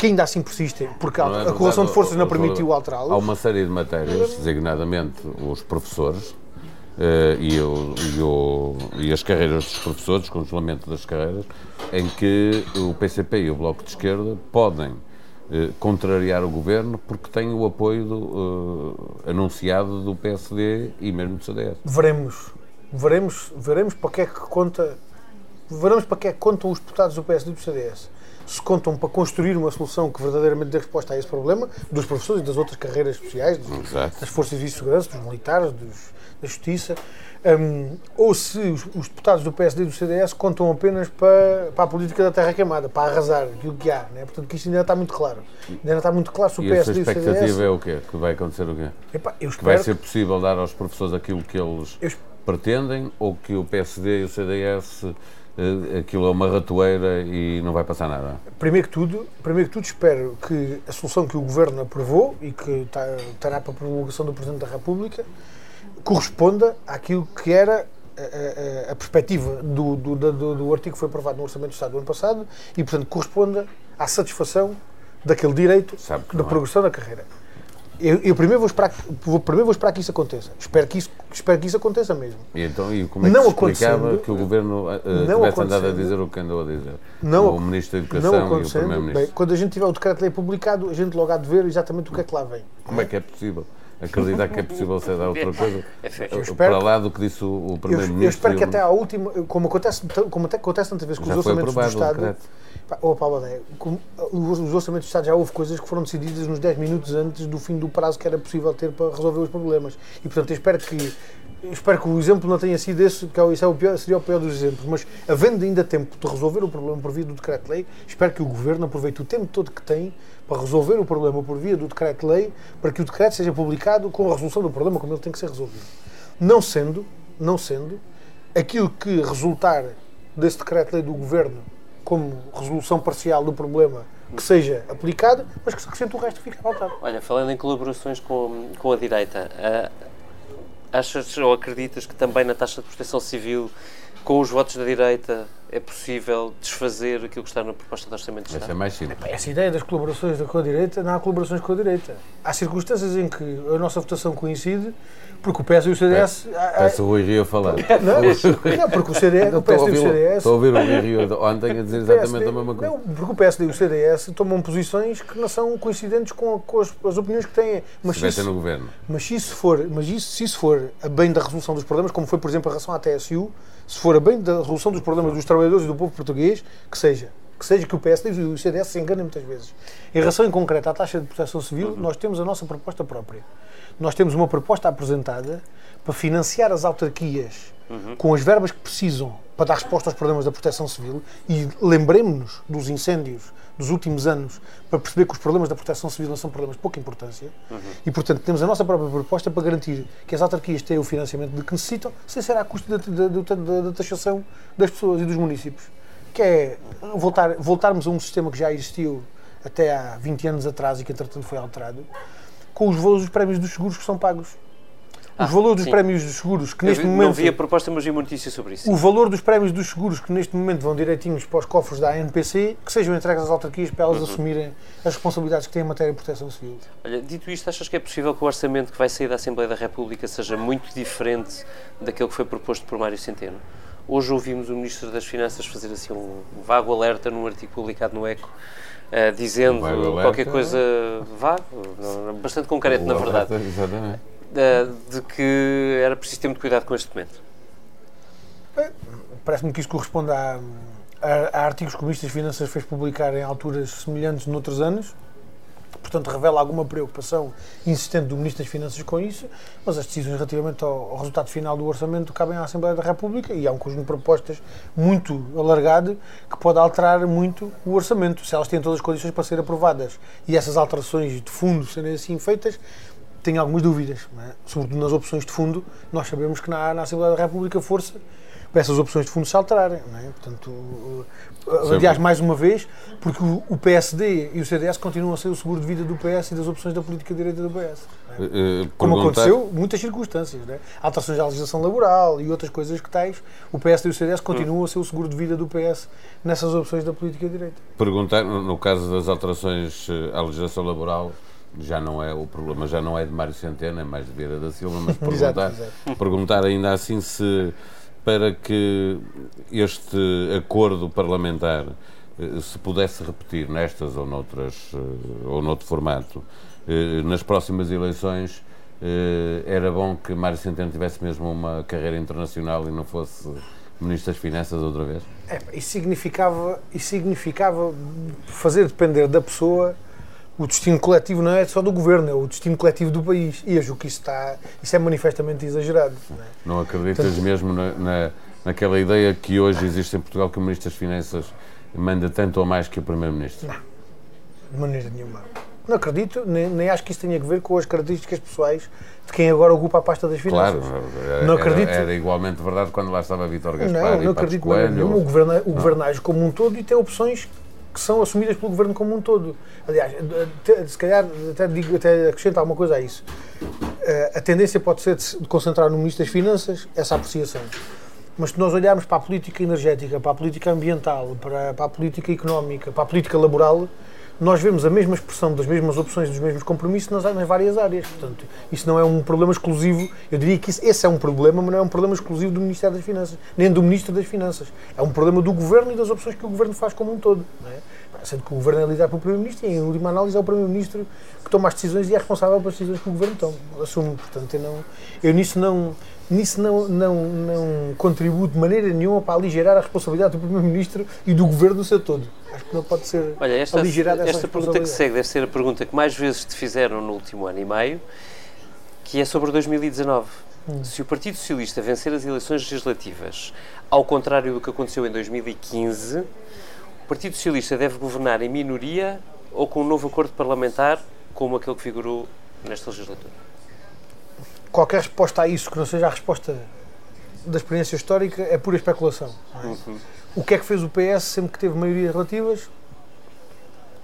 que ainda assim persistem, porque a, é a correlação de forças não permitiu alterá-los. Há uma série de matérias, designadamente os professores uh, e, o, e, e, as carreiras dos professores, o congelamento das carreiras, em que o PCP e o Bloco de Esquerda podem uh, contrariar o governo porque têm o apoio do, uh, anunciado do PSD e mesmo do CDS. Veremos, veremos, veremos para que é que conta, veremos para que é que contam os deputados do PSD e do CDS se contam para construir uma solução que verdadeiramente dê resposta a esse problema, dos professores e das outras carreiras especiais, dos, das forças de segurança, dos militares, dos, da justiça, um, ou se os, os, deputados do PSD e do CDS contam apenas para, para a política da terra queimada, para arrasar aquilo que há. Né? Portanto, que isto ainda está muito claro. Ainda está muito claro se o e PSD e o CDS... a expectativa é o quê? Que vai acontecer o quê? Epá, que vai ser possível dar aos professores aquilo que eles pretendem ou que o PSD e o CDS aquilo é uma ratoeira e não vai passar nada? Primeiro que tudo, primeiro que tudo espero que a solução que o Governo aprovou e que estará para a promulgação do Presidente da República corresponda àquilo que era a, a, a perspectiva do, do, do, do, artigo que foi aprovado no Orçamento do Estado do ano passado e, portanto, corresponda à satisfação daquele direito da progressão é. da carreira. Eu, eu, primeiro, vou esperar, vou, primeiro vou esperar que isso aconteça. Espero que isso, espero que isso aconteça mesmo. E então, e como é que não explicava que o Governo uh, tivesse andado a dizer o que andou a dizer? Não, o Ministro da Educação não e o Primeiro-Ministro. Quando a gente tiver o decreto-lei publicado, a gente logo há de ver exatamente o que é que lá vem. Como é que é possível? Acreditar que é [LAUGHS] possível ser outra coisa é para lá do que disse o, Primeiro-Ministro. Eu, espero que até à última, como acontece, como até acontece tantas vezes com os orçamentos do Estado. Oh, Paulo, é, os orçamentos do Estado já houve coisas que foram decididas nos 10 minutos antes do fim do prazo que era possível ter para resolver os problemas. E portanto, eu espero que espero que o exemplo não tenha sido esse, que é isso é o pior, seria o pior dos exemplos, mas havendo ainda tempo de resolver o problema por via do decreto-lei, espero que o Governo aproveite o tempo todo que tem para resolver o problema por via do decreto-lei, para que o decreto seja publicado com a resolução do problema como ele tem que ser resolvido. Não sendo, não sendo, aquilo que resultar desse decreto-lei do Governo como resolução parcial do problema que seja aplicado, mas que se acrescente o resto fica faltado. Olha, falando em colaborações com, com a direita, uh, achas ou acreditas que também na taxa de proteção civil com os votos da direita é possível desfazer aquilo que está na proposta de orçamento de Estado? Essa é mais simples. Essa ideia das colaborações com a direita, não há colaborações com a direita. Há circunstâncias em que a nossa votação coincide, porque o PS e o CDS... Peço o Rui Rio a falar. [LAUGHS] Não, não porque o, CDS, o PSD e o CDS... Estou a ouvir o Rui Rio ontem a dizer exatamente PSD, a mesma coisa. Não, porque o PSD e o CDS tomam posições que não são coincidentes com, com as, as, opiniões que têm. Mas se isso, no governo. Mas se isso for, mas isso, se isso for a bem da resolução dos problemas, como foi, por exemplo, a relação à TSU, se for a bem da resolução dos problemas dos trabalhadores e do povo português, que seja. Que seja que o PSD e o CDS se enganem muitas vezes. Em relação em concreto à taxa de proteção civil, uhum. nós temos a nossa proposta própria. Nós temos uma proposta apresentada para financiar as autarquias uhum. com as verbas que precisam para dar resposta aos problemas da proteção civil e lembremos-nos dos incêndios dos últimos anos para perceber que os problemas da proteção civil não são problemas de pouca importância uhum. e, portanto, temos a nossa própria proposta para garantir que as autarquias tenham o financiamento de que necessitam, sem ser à custa da, da, da, da taxação das pessoas e dos municípios. Que é voltar, voltarmos a um sistema que já existiu até há 20 anos atrás e que, entretanto, foi alterado, com os valores dos prémios dos seguros que são pagos os ah, valores dos sim. prémios dos seguros que neste vi, momento. Não vi a proposta, mas vi uma notícia sobre isso. O valor dos prémios dos seguros que neste momento vão direitinhos para os cofres da ANPC, que sejam entregues às autarquias para elas uhum. assumirem as responsabilidades que têm em matéria de proteção civil. Olha, dito isto, achas que é possível que o orçamento que vai sair da Assembleia da República seja muito diferente daquele que foi proposto por Mário Centeno? Hoje ouvimos o Ministro das Finanças fazer assim um vago alerta num artigo publicado no ECO. Uh, dizendo qualquer coisa vago, bastante concreto, na verdade. Exatamente de que era preciso ter muito cuidado com este documento? Parece-me que isso corresponde a, a, a, artigos que o Ministro das Finanças fez publicar em alturas semelhantes noutros anos. Portanto, revela alguma preocupação insistente do Ministro das Finanças com isso, mas as decisões relativamente ao, resultado final do orçamento cabem à Assembleia da República e há um conjunto de propostas muito alargado que pode alterar muito o orçamento, se elas têm todas as condições para ser aprovadas e essas alterações de fundo serem assim feitas, tenho algumas dúvidas, é? sobretudo nas opções de fundo. Nós sabemos que na, na Assembleia da República força para essas opções de fundo se alterarem. É? Portanto, aliás, mais uma vez, porque o, PSD e o CDS continuam a ser o seguro de vida do PS e das opções da política direita do PS. É? Uh, Como aconteceu muitas circunstâncias. É? Alterações à legislação laboral e outras coisas que tais, o PSD e o CDS continuam a ser o seguro de vida do PS nessas opções da política direita. Perguntar, no caso das alterações eh, à legislação laboral, já não é o problema já não é de Mário Centeno, é mais de Vieira da Silva, mas [LAUGHS] perguntar, exato, exato. perguntar ainda assim se para que este acordo parlamentar eh, se pudesse repetir nestas ou noutras eh, ou noutro formato eh, nas próximas eleições era bom que Mário Centeno tivesse mesmo uma carreira internacional e não fosse Ministro das Finanças outra vez? É, isso significava, isso significava fazer depender da pessoa o destino coletivo não é só do governo, é o destino coletivo do país. E eu julgo que isso, está, isso é manifestamente exagerado. Não, é? não acreditas Portanto, mesmo na, na, naquela ideia que hoje existe em Portugal que o Ministro das Finanças manda tanto ou mais que o Primeiro-Ministro? Não, de maneira nenhuma. Não acredito, nem, nem acho que isso tenha a ver com as características pessoais de quem agora ocupa a pasta das Claro, finanças. era, Não acredito. era, era igualmente verdade quando lá estava Vítor Gaspar Não, e não Passos acredito Coelho. nenhuma. O governo, o governo age como um todo e tem opções que são assumidas pelo governo como um todo. Aliás, até- se calhar até, digo, até acrescento alguma coisa a isso. Eh, A tendência pode ser de se de concentrar no Ministro das Finanças essa apreciação. Mas se nós olharmos para a política energética, para a política ambiental, para, para a política económica, para a política laboral, nós vemos a mesma expressão das mesmas opções, dos mesmos compromissos nas, nas várias áreas. Portanto, isso não é um problema exclusivo. Eu diria que isso- esse é um problema, mas não é um problema exclusivo do Ministério das Finanças, nem do Ministro das Finanças. É um problema do Governo e das opções que o Governo faz como um todo. Não é? Sendo que o Governo é liderado pelo Primeiro-Ministro e, em última análise, é o Primeiro-Ministro que toma as decisões e é responsável pelas decisões que o Governo toma. Assume. Portanto, eu, não, eu nisso não. Nisso não, não, não contribuo de maneira nenhuma para aligerar a responsabilidade do Primeiro-Ministro e do Governo no seu todo. Acho que não pode ser Olha, esta, aligerada essa esta pergunta que segue deve ser a pergunta que mais vezes te fizeram no último ano e meio, que é sobre 2019. Hum. Se o Partido Socialista vencer as eleições legislativas, ao contrário do que aconteceu em 2015, o Partido Socialista deve governar em minoria ou com um novo acordo parlamentar, como aquele que figurou nesta legislatura? Qualquer resposta a isso que não seja a resposta da experiência histórica é pura especulação. é? Uhum. O que é que fez o PS sempre que teve maiorias relativas?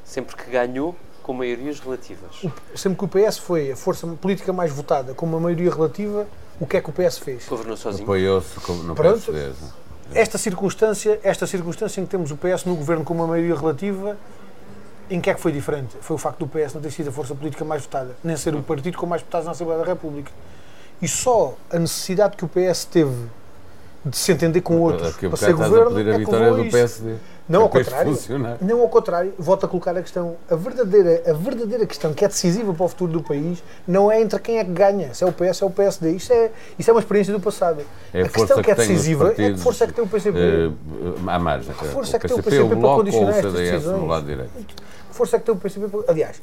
Sempre que ganhou com maiorias relativas. Sempre que o PS foi a força política mais votada com uma maioria relativa, o que é que o PS fez? Governou sozinho. Apoiou-se no Pronto. PSD. Esta circunstância, esta circunstância em que temos o PS no governo com uma maioria relativa, em que é que foi diferente? Foi o facto do PS não ter sido a força política mais votada, nem ser o partido com mais deputados na Assembleia da República. E só a necessidade que o PS teve de se entender com outros a para ser a governo pedir a é que vitória do a. PSD. Não ao Para isto contrário. Não ao contrário, volto a colocar a questão. A verdadeira, a verdadeira questão que é decisiva para o futuro do país não é entre quem é que ganha, se é o PS ou é o PSD. Isso é, isso é uma experiência do passado. É a a força questão que é que os decisiva é que força é que tem o PCP. Eh, à margem. força é o que tem o PCP, PCP o para Bloco o condicionar estas decisões? Força é que tem o PCP? Aliás,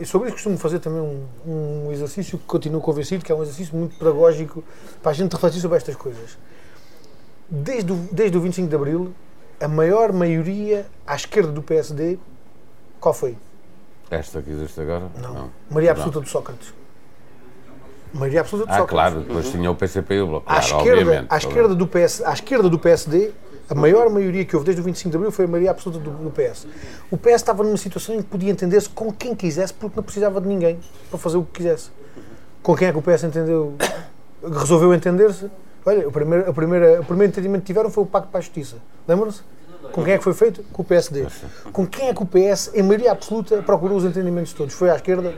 e sobre isso costumo fazer também um, um exercício que continuo convencido que é um exercício muito pedagógico para a gente refletir sobre estas coisas. Desde o, desde o 25 de Abril, a maior maioria à esquerda do PSD, qual foi? Esta que existe agora? Não. Maioria Não. absoluta de Sócrates. Maioria absoluta de Ah, Sócrates. claro, depois tinha o PCP e o Bloco. À, Claro, esquerda, obviamente. à, esquerda do PS, à esquerda do PSD, a maior maioria que houve desde o 25 de Abril foi a maioria absoluta do, do PS. O PS estava numa situação em que podia entender-se com quem quisesse porque não precisava de ninguém para fazer o que quisesse. Com quem é que o PS entendeu, resolveu entender-se? Olha, o primeiro, a primeira, o primeiro entendimento que tiveram foi o Pacto para a Justiça. Lembram-se? Com quem é que foi feito? Com o PSD. Com quem é que o PS, em maioria absoluta, procurou os entendimentos todos? Foi à esquerda?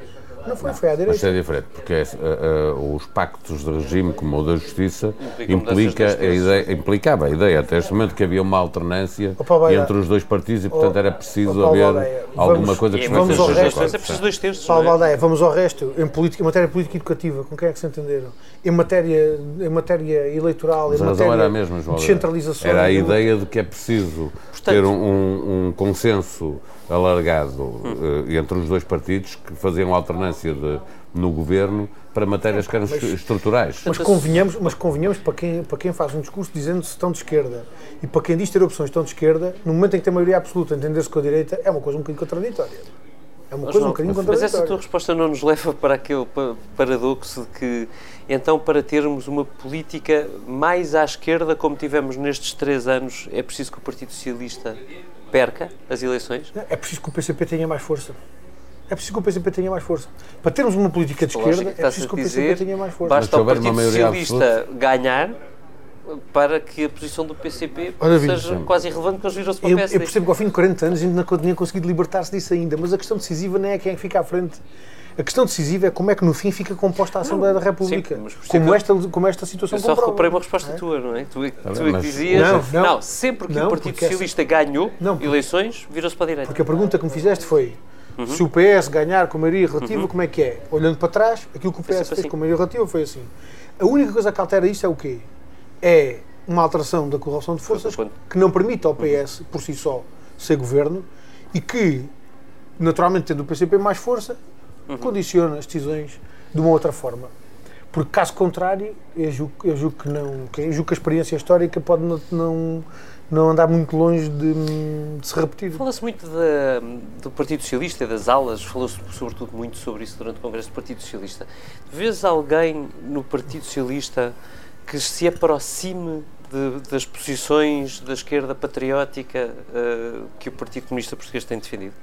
Não foi, foi à Mas direita. isso é diferente, porque ah, ah, os pactos de regime, como o da Justiça, implica a ideia, implicava a ideia até este momento que havia uma alternância Opa, entre os dois partidos e, portanto, era preciso Opa, haver alguma vamos- coisa que vamos ao resto. é preciso dois terços. Paulo? Baldeia, vamos ao resto. Em, política, em matéria política e educativa, com quem é que se entenderam? Em matéria, em matéria eleitoral, Mas em matéria era a mesma, João. de descentralização. Era a ideia de que é preciso ter um, um- um consenso alargado eh, entre os dois partidos que faziam alternância de- no governo para matérias que eram Mas- estruturais. Mas convenhamos, mas convenhamos para, quem, para quem faz um discurso dizendo que estão de esquerda e para quem diz ter opções estão de esquerda, no momento em que tem maioria absoluta entender-se com a direita, é uma coisa um bocadinho contraditória. É uma Mas, coisa não, um bocadinho mas essa tua contraditória. resposta não nos leva para aquele pa- paradoxo de que, então, para termos uma política mais à esquerda, como tivemos nestes três anos, é preciso que o Partido Socialista perca as eleições? É preciso que o PCP tenha mais força. É preciso que o PCP tenha mais força. Para termos uma política de esquerda, que é preciso que o PCP tenha mais força. Basta o Partido maioria Socialista ganhar para que a posição do PCP Ora, seja quase irrelevante, porque eles viram-se para o PSD. eu percebo que ao fim de 40 anos a gente não tinha conseguido libertar-se disso ainda, mas a questão decisiva não é quem é que fica à frente. A questão decisiva é como é que no fim fica composta a Assembleia da República. sim, como, esta, como esta situação Eu só comprova. recuperei uma resposta É? tua, não é? Tu, é que- bem, tu é que dizias. Não, não. sempre que Não, o Partido porque essa- Socialista ganhou Não, porque- eleições, virou-se para a direita. Porque a pergunta que me fizeste foi Uhum. se o PS ganhar com maioria relativa, como é que é? Olhando para trás, aquilo que o PS fez assim. com maioria relativa foi assim. A única coisa que altera isso é o quê? É uma alteração da correlação de forças que não permite ao PS, por si só, ser governo e que, naturalmente, tendo o PCP mais força, Uhum. condiciona as decisões de uma outra forma. Porque, caso contrário, eu julgo, eu julgo que não. Eu julgo que a experiência histórica pode não, não, não andar muito longe de, de se repetir. Fala-se muito do Partido Socialista e das aulas, falou-se sobretudo muito sobre isso durante o Congresso do Partido Socialista. Vês alguém no Partido Socialista que se aproxime de- das posições da esquerda patriótica eh, que o Partido Comunista Português tem defendido?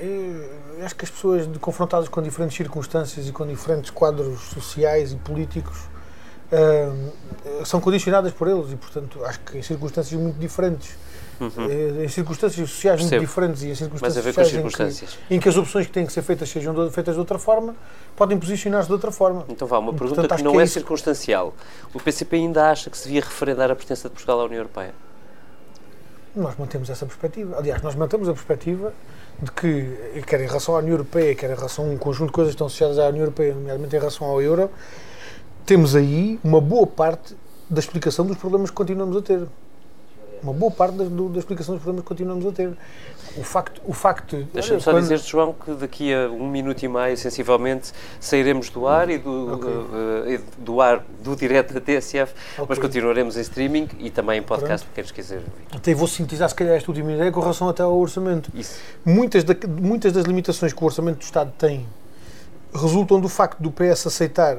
Eu acho que as pessoas confrontadas com diferentes circunstâncias e com diferentes quadros sociais e políticos ahm, são condicionadas por eles e, portanto, acho que em circunstâncias muito diferentes, eh, em circunstâncias sociais muito Uhum. Percebo. diferentes e em circunstâncias sociais em que- circunstâncias. em que as opções que têm que ser feitas sejam feitas de outra forma, podem posicionar-se de outra forma. Então vá, uma pergunta portanto, que não que é é, circunstancial. O PCP ainda acha que se devia referendar a pertença de Portugal à União Europeia? Nós mantemos essa perspectiva. Aliás, nós mantemos a perspectiva de que, quer em relação à União Europeia, quer em relação a um conjunto de coisas que estão associadas à União Europeia, nomeadamente em relação ao euro, temos aí uma boa parte da explicação dos problemas que continuamos a ter. Uma boa parte da, da explicação dos problemas que continuamos a ter. O facto. O facto Deixa-me só quando- dizer, João, que daqui a um minuto e meio, sensivelmente, sairemos do ar e do, Ok. eh, eh, do ar do direto da TSF, mas Ok. continuaremos em streaming e também em podcast, para quem nos quiser ouvir. Até vou sintetizar, se calhar, esta última ideia com relação até ao orçamento. Isso. muitas, da- muitas das limitações que o Orçamento do Estado tem resultam do facto do PS aceitar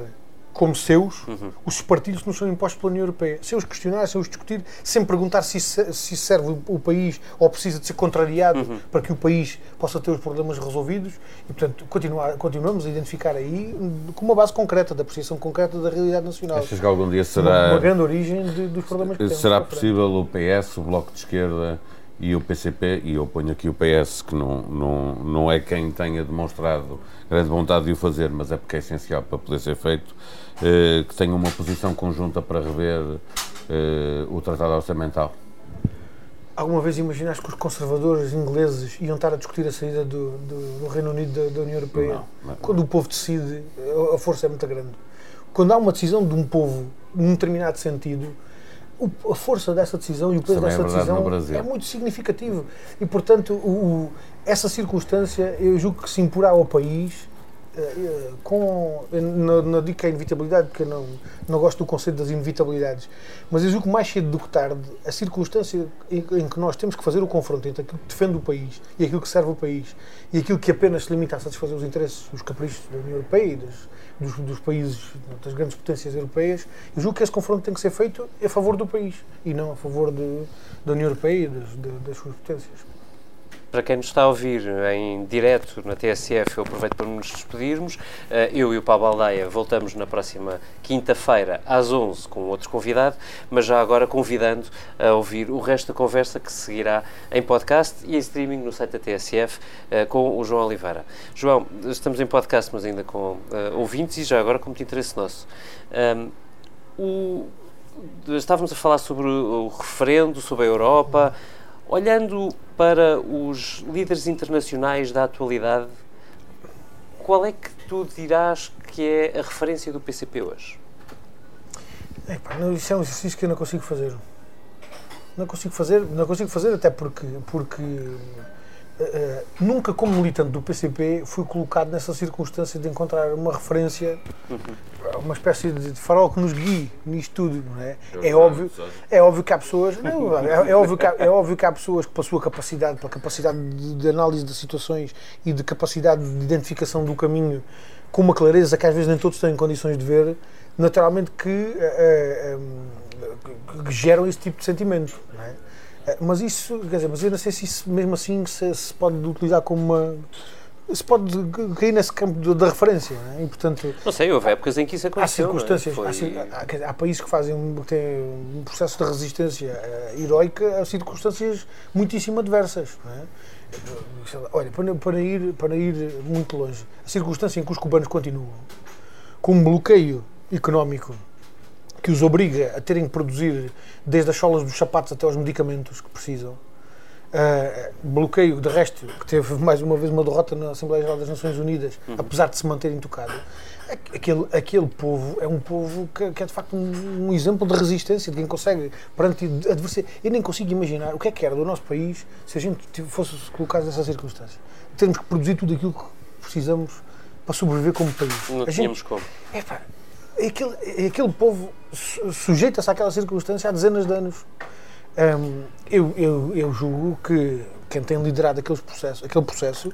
como seus Uhum. os partilhos que nos são impostos pela União Europeia. Se os questionar, se os discutir, sem perguntar se se serve o, país ou precisa de ser contrariado Uhum. para que o país possa ter os problemas resolvidos. E, portanto, continuar, continuamos a identificar aí com uma base concreta, da apreciação concreta da realidade nacional. Achas que algum dia Uma, será, uma grande origem de- dos problemas que temos. será possível o PS, o Bloco de Esquerda e o PCP, e eu ponho aqui o PS, que não, não, não é quem tenha demonstrado grande vontade de o fazer, mas é porque é essencial para poder ser feito, eh, que tenham uma posição conjunta para rever eh, o Tratado Orçamental. Alguma vez imaginaste que os conservadores ingleses iam estar a discutir a saída do, do- do Reino Unido da, da União Europeia? Não, não. Quando o povo decide, a força é muito grande. Quando há uma decisão de um povo num determinado sentido, o- a força dessa decisão e o peso é dessa no decisão é muito significativo. E, portanto, o- essa circunstância, eu julgo que se imporá ao país com, eu não, não digo que é inevitabilidade, porque eu não, não gosto do conceito das inevitabilidades, mas eu julgo que mais cedo do que tarde, a circunstância em, em que nós temos que fazer o confronto entre aquilo que defende o país e aquilo que serve o país e aquilo que apenas se limita a satisfazer os interesses, os caprichos da União Europeia e das- dos, dos países, das grandes potências europeias, eu julgo que esse confronto tem que ser feito a favor do país e não a favor de- da União Europeia e das, de- das suas potências. Para quem nos está a ouvir em direto na TSF, eu aproveito para nos despedirmos. Eh, Eu e o Pablo Aldeia voltamos na próxima quinta-feira às 11 com outro convidado, mas já agora convidando a ouvir o resto da conversa que seguirá em podcast e em streaming no site da TSF eh, com o João Oliveira. João, estamos em podcast, mas ainda com eh, ouvintes e já agora com muito interesse nosso. Ahm, o- estávamos a falar sobre o referendo, sobre a Europa. Olhando para os líderes internacionais da atualidade, qual é que tu dirás que é a referência do PCP hoje? Não, isso é um exercício que eu não consigo fazer. Não consigo fazer, não consigo fazer até porque, porque eh, nunca como militante do PCP fui colocado nessa circunstância de encontrar uma referência, uma espécie de farol que nos guie nisto tudo, não é? É óbvio, é óbvio que há pessoas, não, [LAUGHS] é, é óbvio que há, é óbvio que há pessoas que pela sua capacidade, pela capacidade de, de análise das situações e de capacidade de identificação do caminho com uma clareza que às vezes nem todos estão em condições de ver, naturalmente que, eh, eh, que geram esse tipo de sentimento. não é? Eh, Mas isso, quer dizer, mas eu não sei se isso mesmo assim se, se pode utilizar como uma. se pode cair nesse campo da referência. Não é? E portanto. Não sei, houve épocas em que isso Há aconteceu. é? circunstâncias, Foi- há, há- há países que fazem um- têm um processo de resistência eh, heroica a circunstâncias muitíssimo adversas. não é? Olha, para, para, ir, para ir muito longe, a circunstância em que os cubanos continuam com um bloqueio económico que os obriga a terem que produzir desde as solas dos sapatos até aos medicamentos que precisam. Uh, bloqueio, de resto, que teve [LAUGHS] mais uma vez uma derrota na Assembleia Geral das Nações Unidas, apesar de se manter intocado. Aqu- Aquele, aquele povo é um povo que, que é de facto um, um exemplo de resistência, de quem consegue, perante adversidade. Eu nem consigo imaginar o que é que era do nosso país se a gente fosse colocado nessa circunstância. Termos que produzir tudo aquilo que precisamos para sobreviver como país. Não A tínhamos gente, como. epá, aquele, aquele povo su- sujeita-se àquela circunstância há dezenas de anos. Hum, eu, eu, eu julgo que quem tem liderado aqueles processos, aquele processo,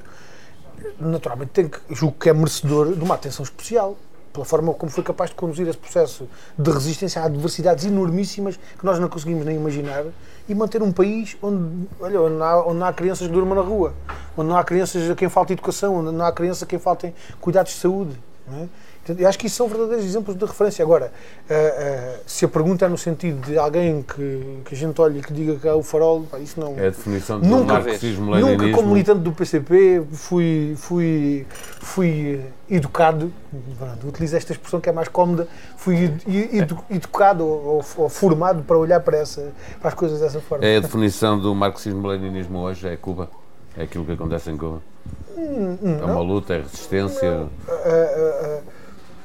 naturalmente tem que, julgo que é merecedor de uma atenção especial pela forma como foi capaz de conduzir esse processo de resistência a adversidades enormíssimas que nós não conseguimos nem imaginar e manter um país onde, olha, onde, não há, onde não há crianças que durmam na rua, onde não há crianças a quem falta educação, onde não há crianças a quem faltem cuidados de saúde. Não é? Eu acho que isso são verdadeiros exemplos de referência. Agora, ah, ah, se a pergunta é no sentido de alguém que, que a gente olha e que diga que é o farol, pá, isso não. É a definição do Nunca- marxismo Nunca, como militante do PCP, fui, fui, fui educado, pronto, utilizo esta expressão que é mais cómoda, fui edu- edu- educado ou, ou formado para olhar para, essa, para as coisas dessa forma. É a definição do marxismo-leninismo hoje, é Cuba. É aquilo que acontece em Cuba. É uma luta, é resistência. Ah, ah,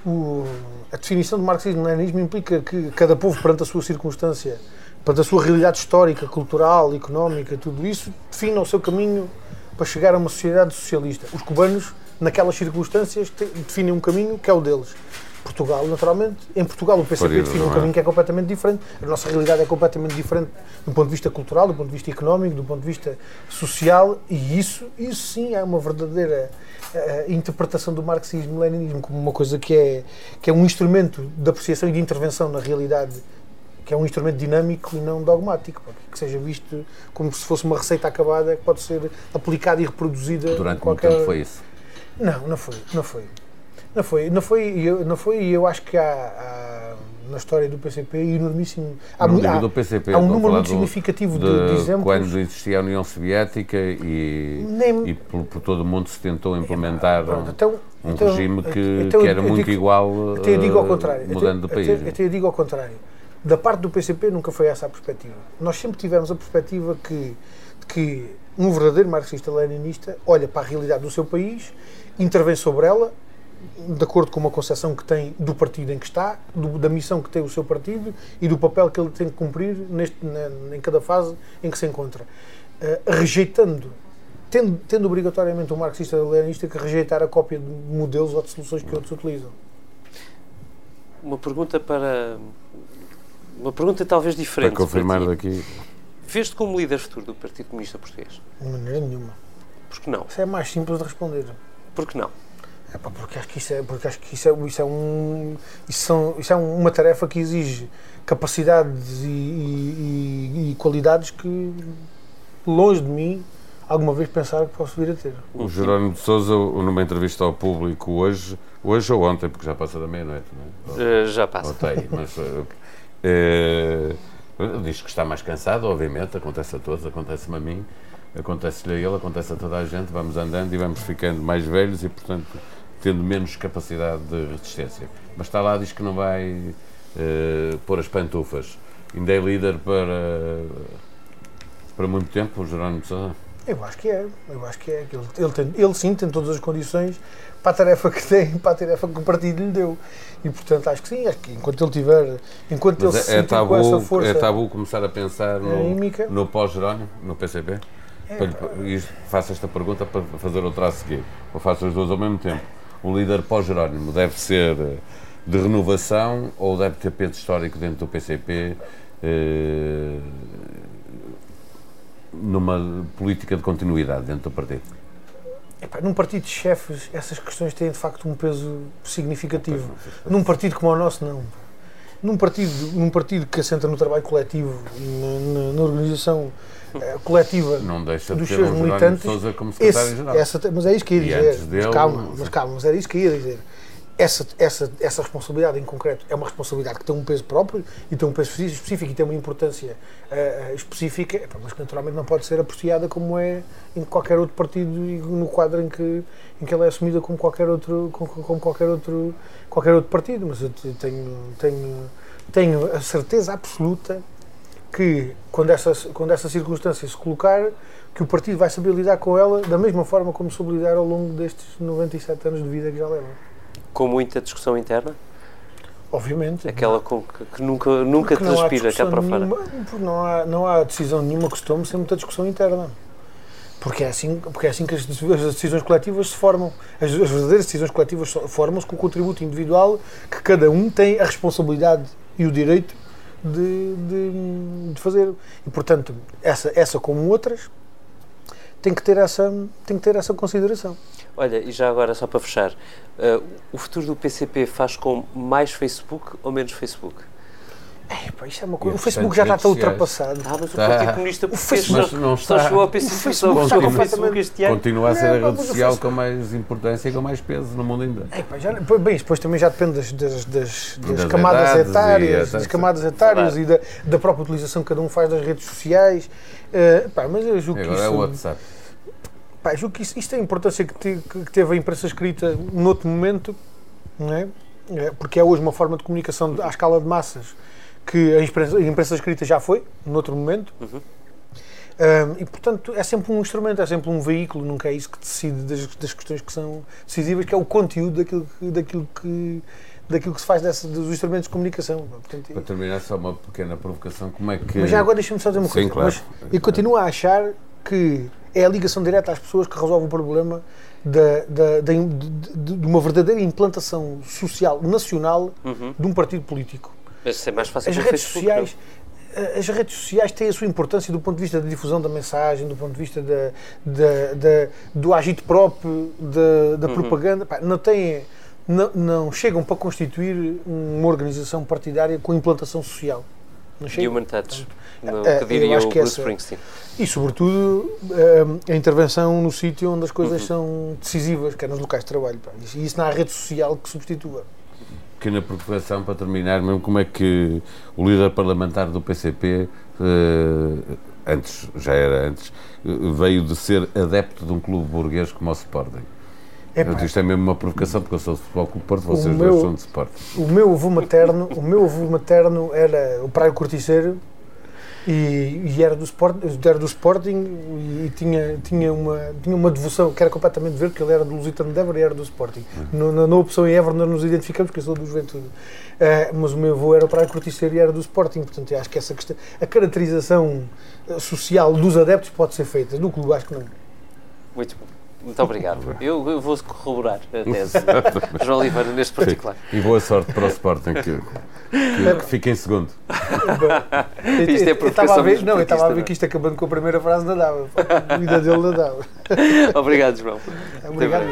o- a definição do marxismo-leninismo implica que cada povo, perante a sua circunstância, perante a sua realidade histórica, cultural, económica, tudo isso, defina o seu caminho para chegar a uma sociedade socialista. Os cubanos, naquelas circunstâncias, definem um caminho que é o deles. Portugal, naturalmente, em Portugal o PCP Florida, define um é? caminho que é completamente diferente. A nossa realidade é completamente diferente do ponto de vista cultural, do ponto de vista económico, do ponto de vista social, e isso, isso sim é uma verdadeira eh, interpretação do marxismo-leninismo como uma coisa que é, que é um instrumento de apreciação e de intervenção na realidade, que é um instrumento dinâmico e não dogmático, que seja visto como se fosse uma receita acabada que pode ser aplicada e reproduzida Durante muito qualquer... tempo foi isso. Não, não foi, não foi. Não foi, não foi, eu, não foi, eu acho que há, há, na história do PCP enormíssimo. Há, não há- do PCP, há um número muito do- significativo de, de de exemplos. quando existia a União Soviética e, Nem- e por, por todo o mundo se tentou implementar Pronto, então, um então- regime que, então que era muito digo- igual Até eu digo ao eh, contrário. mudando até, de país. Até, até eu digo ao contrário. Da parte do PCP nunca foi essa a perspectiva. Nós sempre tivemos a perspectiva que, de que um verdadeiro marxista-leninista olha para a realidade do seu país, intervém sobre ela, de acordo com uma concepção que tem do partido em que está, do- da missão que tem o seu partido e do papel que ele tem que cumprir neste, na- em cada fase em que se encontra. Eh, rejeitando, tendo, tendo obrigatoriamente um marxista-leninista que rejeitar a cópia de modelos ou de soluções que outros utilizam. Uma pergunta para. Uma pergunta talvez Para diferente. confirmar ti. daqui. Vês-te como líder futuro do Partido Comunista Português? De maneira nenhuma. Por que não? Isso é mais simples de responder. Por que não? É pá, porque acho que isso é, porque acho que isso é, isso é um, isso, são, isso é uma tarefa que exige capacidades e, e- e- e qualidades que longe de mim alguma vez pensar que posso vir a ter. O Jerónimo de Souza, numa entrevista ao público hoje, hoje ou ontem, porque já passa da meia-noite, não é? Eh, já passa. Ok, mas eh, eh, diz que está mais cansado, obviamente, acontece a todos, acontece-me a mim, acontece-lhe a ele, acontece a toda a gente, vamos andando e vamos ficando mais velhos e, portanto, tendo menos capacidade de resistência. Mas está lá, diz que não vai eh, pôr as pantufas. Ainda é líder para, para muito tempo, o Jerónimo de Sousa? Eu acho que é, eu acho que é. Ele, ele, tem, ele sim tem todas as condições para a tarefa que tem, [LAUGHS] para a tarefa que o partido lhe deu. E portanto acho que sim, acho que enquanto ele tiver, enquanto ele Mas se é, é, sentir com essa tabu, força. é tabu começar a pensar no, anímica. no pós-Jerónimo, no PCP? É, Para e faço esta pergunta para fazer outra a seguir. Ou faço as duas ao mesmo tempo. O líder pós-Jerónimo deve ser eh, de renovação ou deve ter peso histórico dentro do PCP eh, numa política de continuidade dentro do partido? Epá, num partido de chefes, essas questões têm de facto um peso significativo. Num partido como o nosso, não. Num partido, num partido que assenta no trabalho coletivo na, na- na organização coletiva Não deixa de dos seus militantes, Sousa como secretário-geral. mas é isso que ia dizer. antes mas dele, calma, mas calma, mas era isso que ia dizer. Essa, essa, essa responsabilidade em concreto é uma responsabilidade que tem um peso próprio e tem um peso específico e tem uma importância eh, eh, específica, mas que naturalmente não pode ser apreciada como é em qualquer outro partido e no quadro em que, em que ela é assumida como qualquer outro, como, como qualquer outro, qualquer outro partido. Mas eu te- tenho, tenho, tenho a certeza absoluta que quando essa, quando essa circunstância se colocar, que o partido vai saber lidar com ela da mesma forma como soube lidar ao longo destes 97 anos de vida que já leva. Com muita discussão interna? Obviamente. Aquela que, que nunca, nunca Porque transpira cá discussão para fora? nenhuma- não há, não há decisão nenhuma que se tome sem muita discussão interna. Porque é assim, porque é assim que as, as decisões coletivas se formam. As, as verdadeiras decisões coletivas formam-se com o contributo individual que cada um tem a responsabilidade e o direito de, de, de fazer. E, portanto, essa, essa como outras, tem que ter essa, tem que ter essa consideração. Olha, e já agora, só para fechar, eh, o futuro do PCP faz com mais Facebook ou menos Facebook? Epá, isto é uma coisa. O Facebook já está tão ultrapassado. Ah, mas o Tá. Partido Comunista O Facebook só, não só está. chegou ao O PCP, Facebook só está completamente- este ano. Continua a ser Não, a rede o social com mais importância e com mais peso no mundo ainda. Epá, já, bem, isso depois também já depende das, das, das, das Das camadas e etárias, das camadas etárias e da, da própria utilização que cada um faz das redes sociais. Eh, pá, mas eu julgo E que agora é o isso, WhatsApp. pá, julgo que isso, isto tem a importância que, te- que teve a imprensa escrita noutro momento, não é? Porque é hoje uma forma de comunicação de- à escala de massas que a imprensa, a imprensa escrita já foi, noutro momento. Uhum. Um, e portanto é sempre um instrumento, é sempre um veículo, nunca é isso que decide das, das questões que são decisivas, que é o conteúdo daquilo que, daquilo que, daquilo que se faz dessa, dos instrumentos de comunicação. Portanto, Para terminar, só uma pequena provocação. Como é que. mas já agora deixa-me só dizer uma Sim, coisa. claro. Mas eu continuo a achar que é a ligação direta às pessoas que resolve o problema da, da, da- de, de- de uma verdadeira implantação social nacional Uhum. de um partido político. Mas isso é mais fácil As redes Facebook, sociais. eh, As redes sociais têm a sua importância do ponto de vista da difusão da mensagem, do ponto de vista da, da- da- do agito próprio, da, da Uhum. propaganda. Pá, não, têm, não, não chegam para constituir uma organização partidária com implantação social. Não não? chegam. Human Touch, É, que diria o que Bruce essa- Springsteen. E, sobretudo, eh, a intervenção no sítio onde as Uhum. coisas são decisivas, que é nos locais de trabalho. pá. E isso não há rede social que substitua. Pequena provocação para terminar, mesmo como é que o líder parlamentar do PCP, eh, antes, já era antes, eh, veio de ser adepto de um clube burguês como o Sporting. Epá, isto é mesmo uma provocação, porque eu sou de Futebol Clube Porto, vocês O dois meu- são de Sporting. O meu avô materno, o meu avô materno era o Praio Corticeiro e, e era, do Sport, era do Sporting e tinha, tinha, uma, tinha uma devoção que era completamente verde, porque ele era do Lusitano de Évora e era do Sporting. No- na, na opção em Évora nós nos identificamos, porque eu sou do Juventude. Eh, mas o meu avô era o Praio Corticeiro e era do Sporting, portanto eu acho que essa questão, a caracterização eh, social dos adeptos pode ser feita, do clube acho que não. Muito bom. Muito obrigado. Eu, eu vou corroborar a tese. [LAUGHS] João Oliveira, neste particular. E boa sorte para o Sporting, que, que, que fique em segundo. Isto é eu- eu estava a provocação ver, não, eu estava a ver mesmo que isto acabando com a primeira frase não dava. A vida dele não dava. [LAUGHS] Obrigado, João. Obrigado.